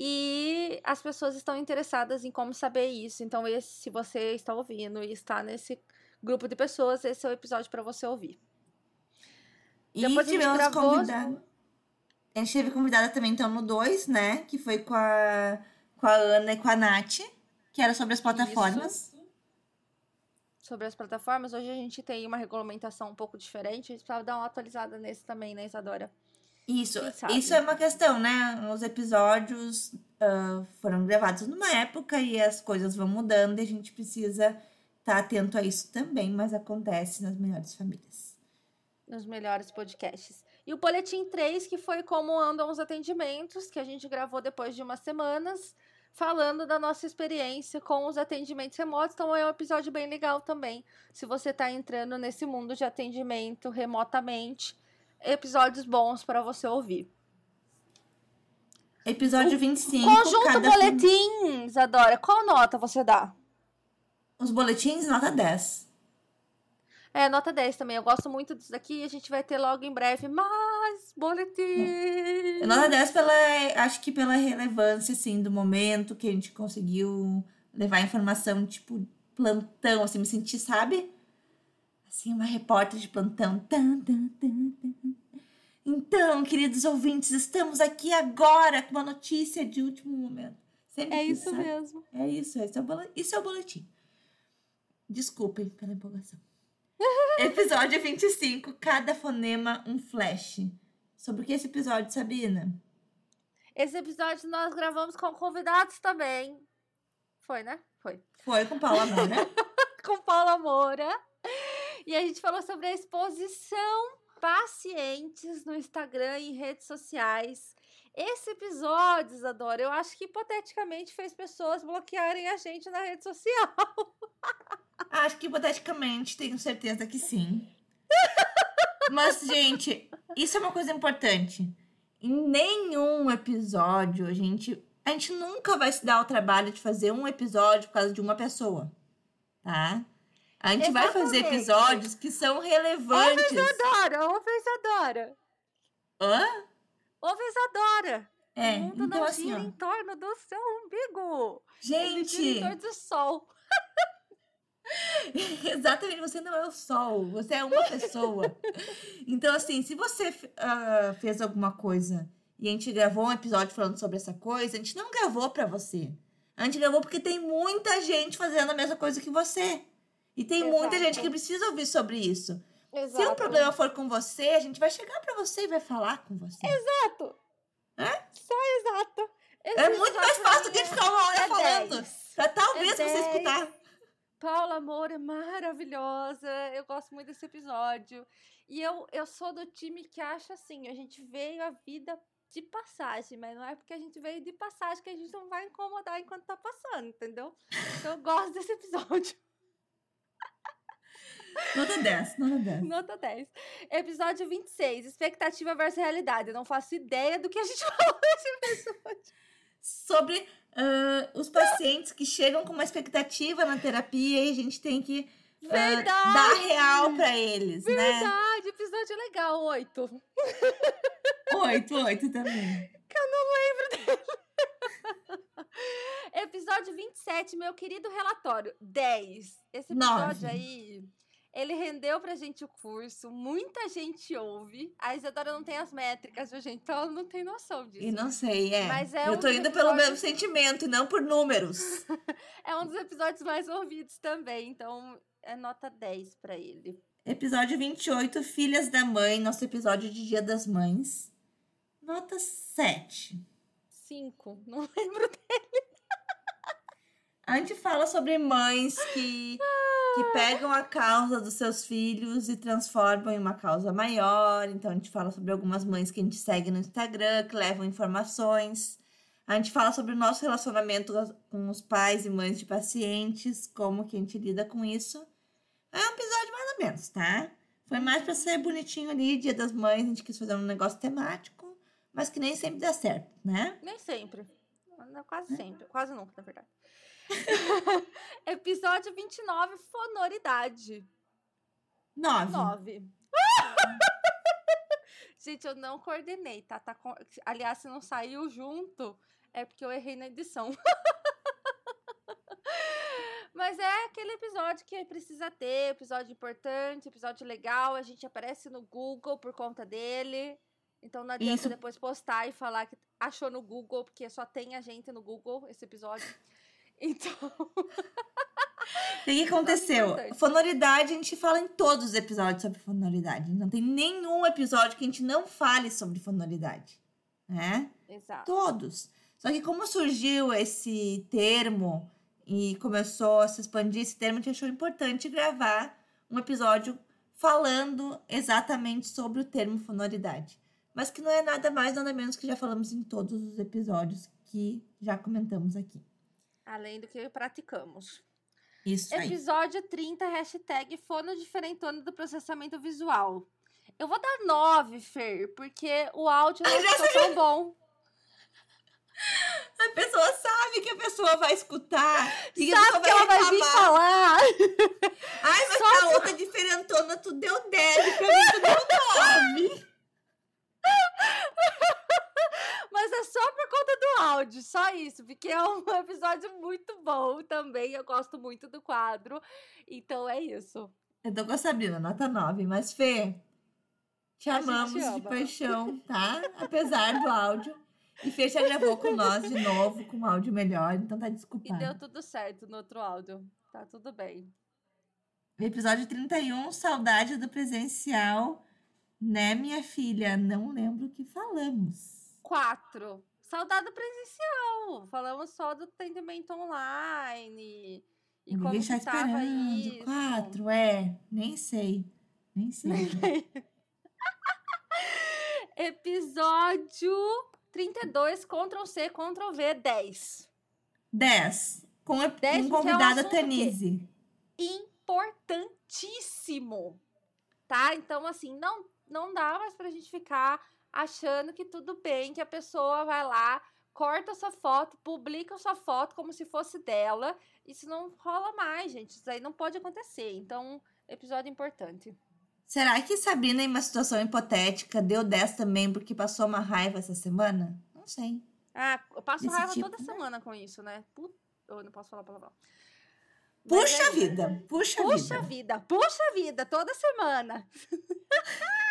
E as pessoas estão interessadas em como saber isso. Então, esse, se você está ouvindo e está nesse grupo de pessoas, esse é o episódio para você ouvir. E Depois tivemos gravou... convidada. A gente teve convidada também, então, no 2, né? Que foi com a, com a Ana e com a Nath, que era sobre as plataformas. Isso. Sobre as plataformas, hoje a gente tem uma regulamentação um pouco diferente. A gente precisava dar uma atualizada nesse também, né, Isadora? Isso, isso é uma questão, né? Os episódios uh, foram gravados numa época e as coisas vão mudando e a gente precisa estar tá atento a isso também, mas acontece nas melhores famílias. Nos melhores podcasts. E o Boletim 3, que foi como andam os atendimentos, que a gente gravou depois de umas semanas, falando da nossa experiência com os atendimentos remotos. Então é um episódio bem legal também. Se você está entrando nesse mundo de atendimento remotamente episódios bons para você ouvir. Episódio o 25. Conjunto cada boletins, Adora. Qual nota você dá? Os boletins, nota 10. É, nota 10 também. Eu gosto muito disso daqui. A gente vai ter logo em breve mais boletins. Nota 10 pela, acho que pela relevância, assim, do momento que a gente conseguiu levar informação, tipo, plantão, assim, me sentir, sabe? Assim, uma repórter de plantão. Então, queridos ouvintes, estamos aqui agora com uma notícia de último momento. Sempre é isso sabe? mesmo. É isso, esse é, o boletim, isso é o boletim. Desculpem pela empolgação. episódio 25, cada fonema um flash. Sobre o que esse episódio, Sabina? Esse episódio nós gravamos com convidados também. Foi, né? Foi. Foi com Paula Moura. com Paula Moura. E a gente falou sobre a exposição pacientes no Instagram e redes sociais. Esse episódio, Isadora, eu acho que hipoteticamente fez pessoas bloquearem a gente na rede social. Acho que hipoteticamente, tenho certeza que sim. Mas, gente, isso é uma coisa importante. Em nenhum episódio a gente. A gente nunca vai se dar o trabalho de fazer um episódio por causa de uma pessoa. Tá? A gente Exatamente. vai fazer episódios que são relevantes. Ouve Isadora, ouve Isadora. Hã? Ouve Isadora. É, o mundo então, não assim, gira em torno do seu umbigo. Gente! Ele gira em torno do sol. Exatamente, você não é o sol, você é uma pessoa. então, assim, se você uh, fez alguma coisa e a gente gravou um episódio falando sobre essa coisa, a gente não gravou para você. A gente gravou porque tem muita gente fazendo a mesma coisa que você. E tem Exato. muita gente que precisa ouvir sobre isso. Exato. Se o problema for com você, a gente vai chegar para você e vai falar com você. Exato. É? Só exato. É muito mais fácil do que ficar uma hora é falando. 10. Pra talvez é você escutar. Paula Moura é maravilhosa. Eu gosto muito desse episódio. E eu, eu sou do time que acha assim: a gente veio a vida de passagem, mas não é porque a gente veio de passagem que a gente não vai incomodar enquanto tá passando, entendeu? Então eu gosto desse episódio. Nota 10, nota 10. Nota 10. Episódio 26, expectativa versus realidade. Eu não faço ideia do que a gente falou nesse episódio. Sobre uh, os pacientes que chegam com uma expectativa na terapia e a gente tem que uh, dar real para eles, Verdade. né? Verdade, episódio legal, 8. 8, 8 também. Que eu não lembro dele. Episódio 27, meu querido relatório. 10. Esse episódio Nove. aí Ele rendeu pra gente o curso, muita gente ouve. A Isadora não tem as métricas, viu, gente? Então ela não tem noção disso. E não sei, é. Mas é Eu um tô indo pelo mesmo sentimento e não por números. É um dos episódios mais ouvidos também, então é nota 10 pra ele. Episódio 28, Filhas da Mãe, nosso episódio de Dia das Mães. Nota 7. 5, não lembro. A gente fala sobre mães que, que pegam a causa dos seus filhos e transformam em uma causa maior. Então, a gente fala sobre algumas mães que a gente segue no Instagram, que levam informações. A gente fala sobre o nosso relacionamento com os pais e mães de pacientes, como que a gente lida com isso. É um episódio mais ou menos, tá? Foi mais pra ser bonitinho ali, Dia das Mães, a gente quis fazer um negócio temático, mas que nem sempre dá certo, né? Nem sempre. Quase sempre. Quase nunca, na verdade. Episódio 29, Fonoridade. Nove. 9. Gente, eu não coordenei, tá? tá co- Aliás, se não saiu junto, é porque eu errei na edição. Mas é aquele episódio que precisa ter, episódio importante, episódio legal. A gente aparece no Google por conta dele. Então não adianta Isso. depois postar e falar que achou no Google, porque só tem a gente no Google esse episódio. Então, O que, que aconteceu? Fonoridade, a gente fala em todos os episódios sobre fonoridade. Não tem nenhum episódio que a gente não fale sobre fonoridade. Né? exato. Todos. Só que como surgiu esse termo e começou a se expandir esse termo, a gente achou importante gravar um episódio falando exatamente sobre o termo fonoridade. Mas que não é nada mais, nada menos que já falamos em todos os episódios que já comentamos aqui. Além do que praticamos. Isso aí. Episódio 30, hashtag fono diferentona do processamento visual. Eu vou dar 9, Fer, porque o áudio não ficou tão bom. A pessoa sabe que a pessoa vai escutar. E Sabe que ela vai vir falar? Ai, mas Só a outra diferentona, tu deu 10, pra mim tu deu 9. É só por conta do áudio, só isso, porque é um episódio muito bom também. Eu gosto muito do quadro. Então é isso. Eu tô com a Sabrina, nota 9. Mas, Fê, te A amamos de paixão, tá? Apesar do áudio. E Fê já gravou com nós de novo, com um áudio melhor, então tá E desculpado. deu tudo certo no outro áudio. Tá tudo bem. Episódio 31, saudade do presencial. Né, minha filha? Não lembro o que falamos. 4. Saudade presencial. Falamos só do atendimento online. E como Ninguém que está tava esperando. isso. Quatro, é. Nem sei. Nem sei. Episódio 32, Ctrl C, Ctrl V, 10. 10. Com, a, Dez com porque é um convidada que- Tanise. Importantíssimo. Tá? Então, assim, não, não dá mais pra gente ficar achando que tudo bem, que a pessoa vai lá, corta sua foto, publica sua foto como se fosse dela. Isso não rola mais, gente. Isso aí não pode acontecer. Então, episódio importante. Será que Sabrina, em uma situação hipotética, deu 10 também porque passou uma raiva essa semana? Não sei. Ah, eu passo Desse raiva tipo, toda né? semana com isso, né? Eu não posso falar palavrão. Puxa é- vida, puxa, Puxa vida. vida, puxa vida, toda semana.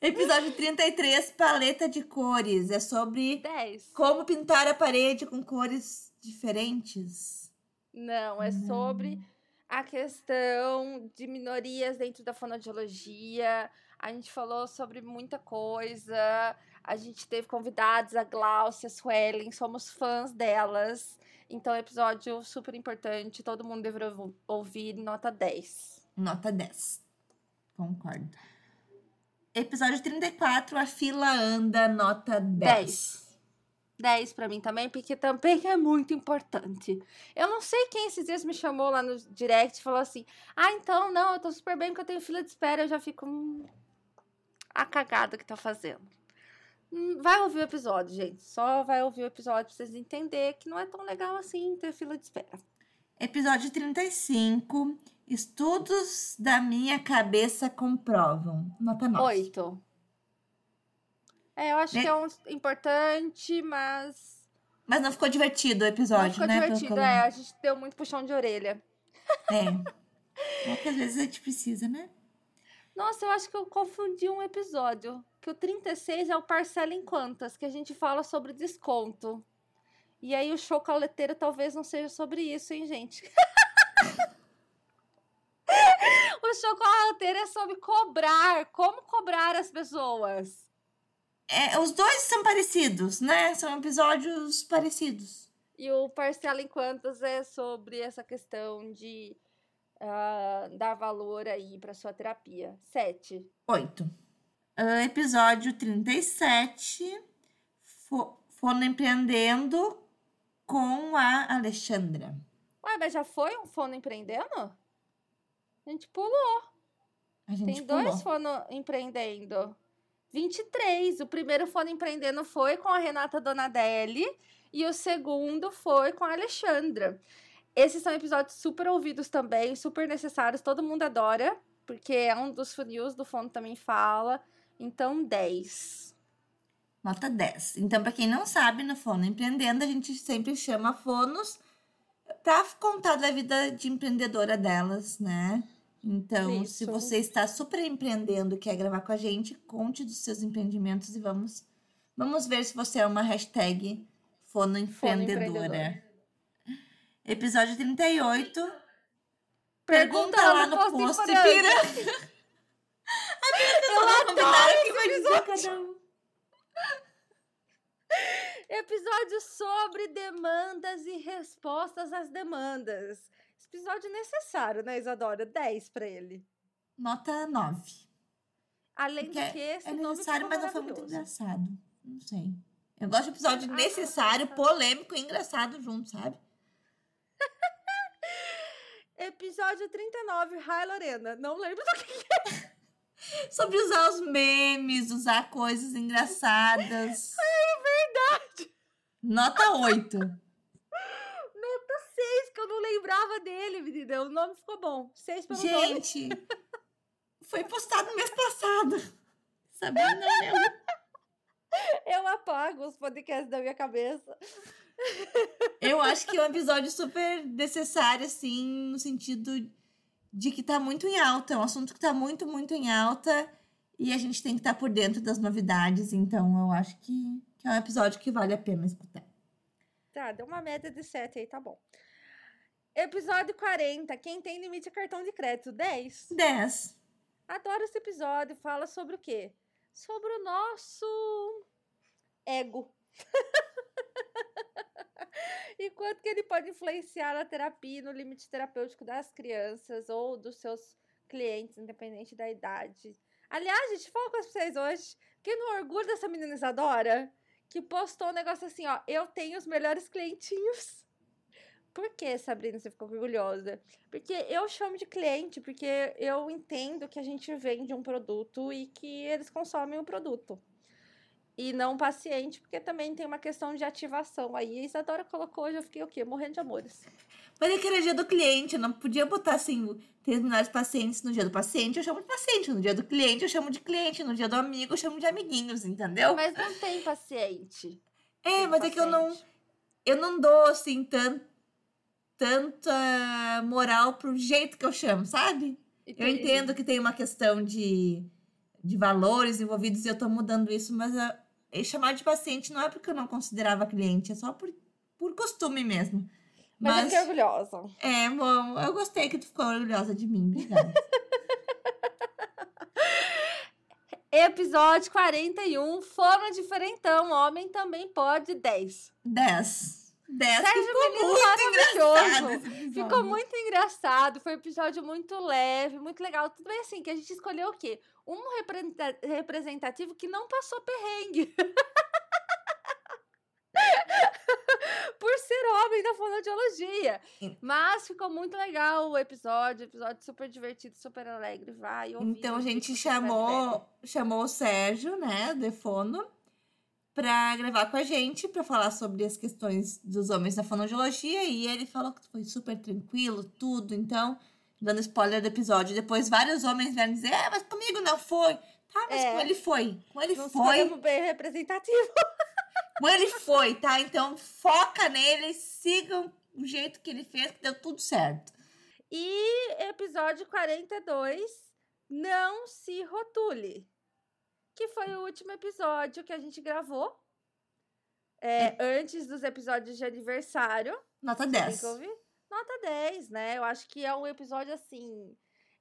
Episódio 33, paleta de cores. É sobre 10. como pintar a parede com cores diferentes. Não, é Não. sobre a questão de minorias dentro da fonoaudiologia. A gente falou sobre muita coisa. A gente teve convidados, a Glaucia, a Suelen, somos fãs delas. Então, episódio super importante, todo mundo deveria ou- ouvir, nota 10. Nota 10. Concordo. Episódio 34, a fila anda, nota 10. 10. 10 pra mim também, porque também é muito importante. Eu não sei quem esses dias me chamou lá no direct e falou assim: Ah, então não, eu tô super bem porque eu tenho fila de espera. Eu já fico. Hum, a cagada que tá fazendo. Hum, vai ouvir o episódio, gente. Só vai ouvir o episódio pra vocês entenderem que não é tão legal assim ter fila de espera. Episódio 35, estudos da minha cabeça comprovam. Nota 9. 8. É, eu acho Né? que é um importante, mas. Mas não ficou divertido o episódio, não ficou né? Divertido. que É, a gente deu muito puxão de orelha. É. Poucas vezes a gente precisa, né? Nossa, eu acho que eu confundi um episódio. Que o 36 é o Parcela em Quantas, que a gente fala sobre desconto. E aí o chocolateiro talvez não seja sobre isso, hein, gente? o chocolateiro é sobre cobrar. Como cobrar as pessoas? É, os dois são parecidos, né? São episódios parecidos. E o Parcela em Quantas é sobre essa questão de uh, dar valor aí para sua terapia. Sete. Oito. Uh, episódio 37. Fo Fono Empreendendo com a Alexandra. Ué, mas já foi um Fono Empreendendo? A gente pulou. A gente Tem pulou. dois Fono Empreendendo. 23. O primeiro Fono Empreendendo foi com a Renata Donadelli e o segundo foi com a Alexandra. Esses são episódios super ouvidos também, super necessários, todo mundo adora, porque é um dos funils do Fono também fala. Então, 10. Nota 10. Então, para quem não sabe, no Fono Empreendendo, a gente sempre chama fonos para contar da vida de empreendedora delas, né? Então, se Isso. você está super empreendendo e quer gravar com a gente, conte dos seus empreendimentos e vamos, vamos ver se você é uma hashtag Fono Empreendedora. empreendedora. Episódio 38. Pergunta lá no post Ipiranga. Eu adoro que vai dizer cada um. Episódio sobre demandas e respostas às demandas. Episódio é necessário, né, Isadora? 10 pra ele. Nota 9. Além Porque do que esse É necessário, mas não foi muito engraçado. Não sei. Eu gosto de episódio Ah, necessário, tá. polêmico e engraçado junto, sabe? Episódio 39, Rai Lorena. Não lembro do que. Sobre usar os memes, usar coisas engraçadas. É verdade. Nota 8. Nota 6, que eu não lembrava dele, menina. O nome ficou bom. 6 pelo nome. Gente, foi postado mês passado. Sabia? Não lembro. Eu apago os podcasts da minha cabeça. Eu acho que é um episódio super necessário, assim, no sentido de que tá muito em alta. É um assunto que tá muito, muito em alta. E a gente tem que estar por dentro das novidades. Então, eu acho que, que é um episódio que vale a pena escutar. Tá, deu uma média de 7 aí, tá bom. Episódio 40. Quem tem limite é cartão de crédito? 10. 10. Adoro esse episódio. Fala sobre o quê? Sobre o nosso ego. e quanto que ele pode influenciar na terapia e no limite terapêutico das crianças ou dos seus clientes, independente da idade. Aliás, gente, fala com vocês hoje. Que no orgulho dessa menina Isadora, que postou um negócio assim, ó. Eu tenho os melhores clientinhos. Por que, Sabrina, você ficou orgulhosa? Porque eu chamo de cliente, porque eu entendo que a gente vende um produto e que eles consomem o produto. E não paciente, porque também tem uma questão de ativação. Aí a Isadora colocou hoje, eu fiquei o quê? Morrendo de amores. Mas é que era dia do cliente, eu não podia botar assim, ter melhores pacientes no dia do paciente, eu chamo de paciente. No dia do cliente, eu chamo de cliente. No dia do amigo, eu chamo de amiguinhos, entendeu? Mas não tem paciente. é, Tem mas é que eu não, paciente. eu não dou, assim, tan, tanta moral pro jeito que eu chamo, sabe? Eu entendo que tem uma questão de, de valores envolvidos e eu tô mudando isso, mas a, e chamar de paciente não é porque eu não considerava cliente, é só por, por costume mesmo. Mas, eu Mas, fiquei orgulhosa. é, bom, eu gostei que tu ficou orgulhosa de mim, obrigada. Episódio 41, Forma Diferentão. Homem também pode 10. 10. 10 Sérgio ficou muito engraçado. Ficou muito engraçado, foi um episódio muito leve, muito legal. Tudo bem assim, que a gente escolheu o quê? Um representa- representativo que não passou perrengue. Por ser homem da fonoaudiologia. Mas ficou muito legal o episódio, episódio super divertido, super alegre. Vai, Então a gente chamou, chamou o Sérgio, né, de pra gravar com a gente, pra falar sobre as questões dos homens da fonoaudiologia. E ele falou que foi super tranquilo, tudo. Então, dando spoiler do episódio, depois vários homens vieram dizer: É, mas comigo não foi. Tá, mas É. com ele foi. Com ele Não foi. escolhemos bem representativo. Com ele foi, tá? Então foca nele, sigam o jeito que ele fez, que deu tudo certo. E episódio 42, Não se rotule. Que foi o último episódio que a gente gravou. É, antes dos episódios de aniversário. Nota Tem 10. que ouvir? Nota 10, né? Eu acho que é um episódio assim.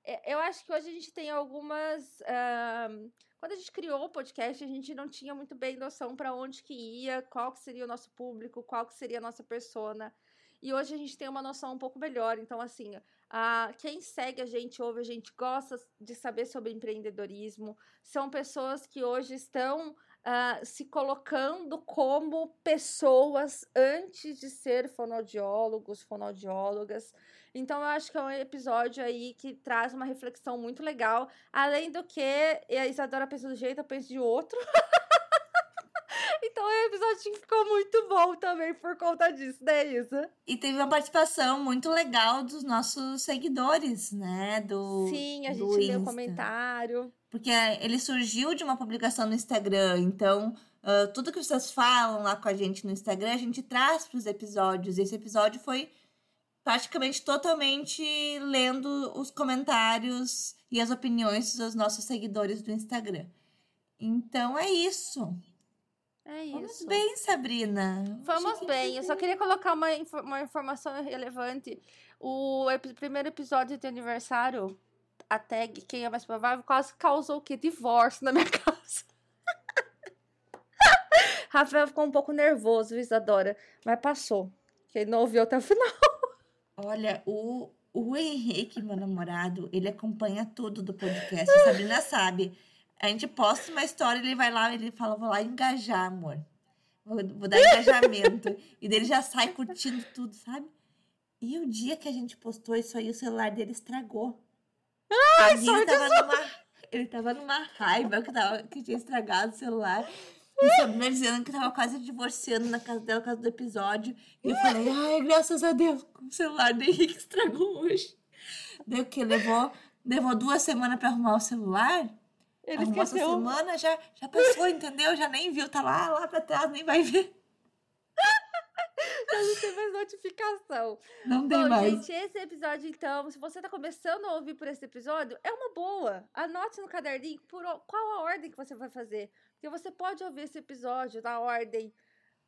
é- Eu acho que hoje a gente tem algumas. ahn, Quando a gente criou o podcast, a gente não tinha muito bem noção para onde que ia, qual que seria o nosso público, qual que seria a nossa persona. E hoje a gente tem uma noção um pouco melhor. Então, assim, a, quem segue a gente, ouve a gente, gosta de saber sobre empreendedorismo. São pessoas que hoje estão ah, se colocando como pessoas antes de ser fonoaudiólogos, fonoaudiólogas. Então, eu acho que é um episódio aí que traz uma reflexão muito legal. Além do que a Isadora pensa do jeito, eu penso de outro. então, um episódio ficou muito bom também por conta disso, né, Isa? E teve uma participação muito legal dos nossos seguidores, né? Do, Sim, a gente leu o Insta. comentário. Porque ele surgiu de uma publicação no Instagram. Então, ah, tudo que vocês falam lá com a gente no Instagram, a gente traz para os episódios. Esse episódio foi praticamente totalmente lendo os comentários e as opiniões dos nossos seguidores do Instagram. Então é isso. É Vamos isso. bem, Sabrina. Vamos bem, eu só queria colocar uma, uma informação relevante. O epi- primeiro episódio de aniversário, a tag Quem é Mais Provável, quase causou o quê? Divórcio na minha casa. Rafael ficou um pouco nervoso, Isadora, mas passou. Quem não ouviu até o final. Olha, o, o Henrique, meu namorado, ele acompanha tudo do podcast. Sabrina sabe. A gente posta uma história, ele vai lá, ele fala, vou lá engajar, amor. Vou, vou dar engajamento. e dele já sai curtindo tudo, sabe? E o dia que a gente postou isso aí, o celular dele estragou. Ai, ele tava numa, ele tava numa raiva que, tava, que tinha estragado o celular. E a Sabrina dizendo que tava quase divorciando na casa dela por causa do episódio. E eu falei, ai, graças a Deus, o celular do Henrique estragou hoje. Deu o quê? Levou, levou duas semanas pra arrumar o celular? Ele Arrumou essa esqueceu. semana, já, já passou, entendeu? Já nem viu, tá lá, lá pra trás, nem vai ver. Já não tem mais notificação. Não tem Bom, mais. gente, esse episódio, então, se você tá começando a ouvir por esse episódio, é uma boa. Anote no caderninho por qual a ordem que você vai fazer. Porque você pode ouvir esse episódio na ordem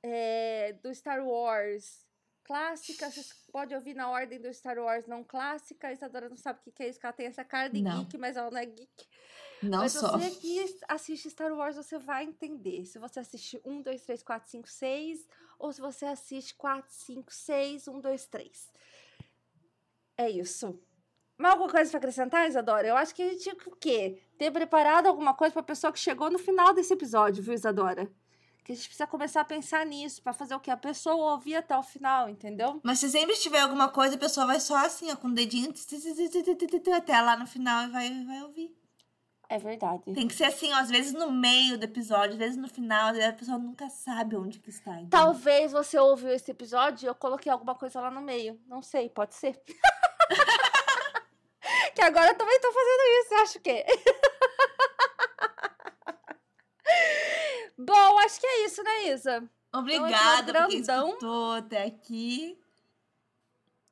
é, do Star Wars clássica, você pode ouvir na ordem do Star Wars não clássica. A Isadora não sabe o que que é isso, que ela tem essa cara de Não. geek, mas ela não é geek. Não Mas só. você que assiste Star Wars, você vai entender. Se você assiste 1, 2, 3, 4, 5, 6, ou se você assiste 4, 5, 6, 1, 2, 3. É isso. Mais alguma coisa pra acrescentar, Isadora? Eu acho que a gente tinha que o quê? Ter preparado alguma coisa pra pessoa que chegou no final desse episódio, viu, Isadora? Que a gente precisa começar a pensar nisso, pra fazer o quê? A pessoa ouvir até o final, entendeu? Mas se sempre tiver alguma coisa, a pessoa vai só assim, ó, com o dedinho até lá no final e vai, vai ouvir. É verdade. Tem que ser assim, ó, às vezes no meio do episódio, às vezes no final, a pessoa nunca sabe onde que está. entendeu? Talvez você ouviu esse episódio e eu coloquei alguma coisa lá no meio. Não sei, pode ser. que agora eu também tô fazendo isso, acho que. Bom, acho que é isso, né, Isa? Obrigada por quem grandão. escutou até aqui.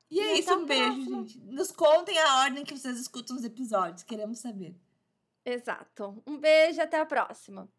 E é isso, um beijo, gente. Nos contem a ordem que vocês escutam os episódios, queremos saber. Exato. Um beijo e até a próxima.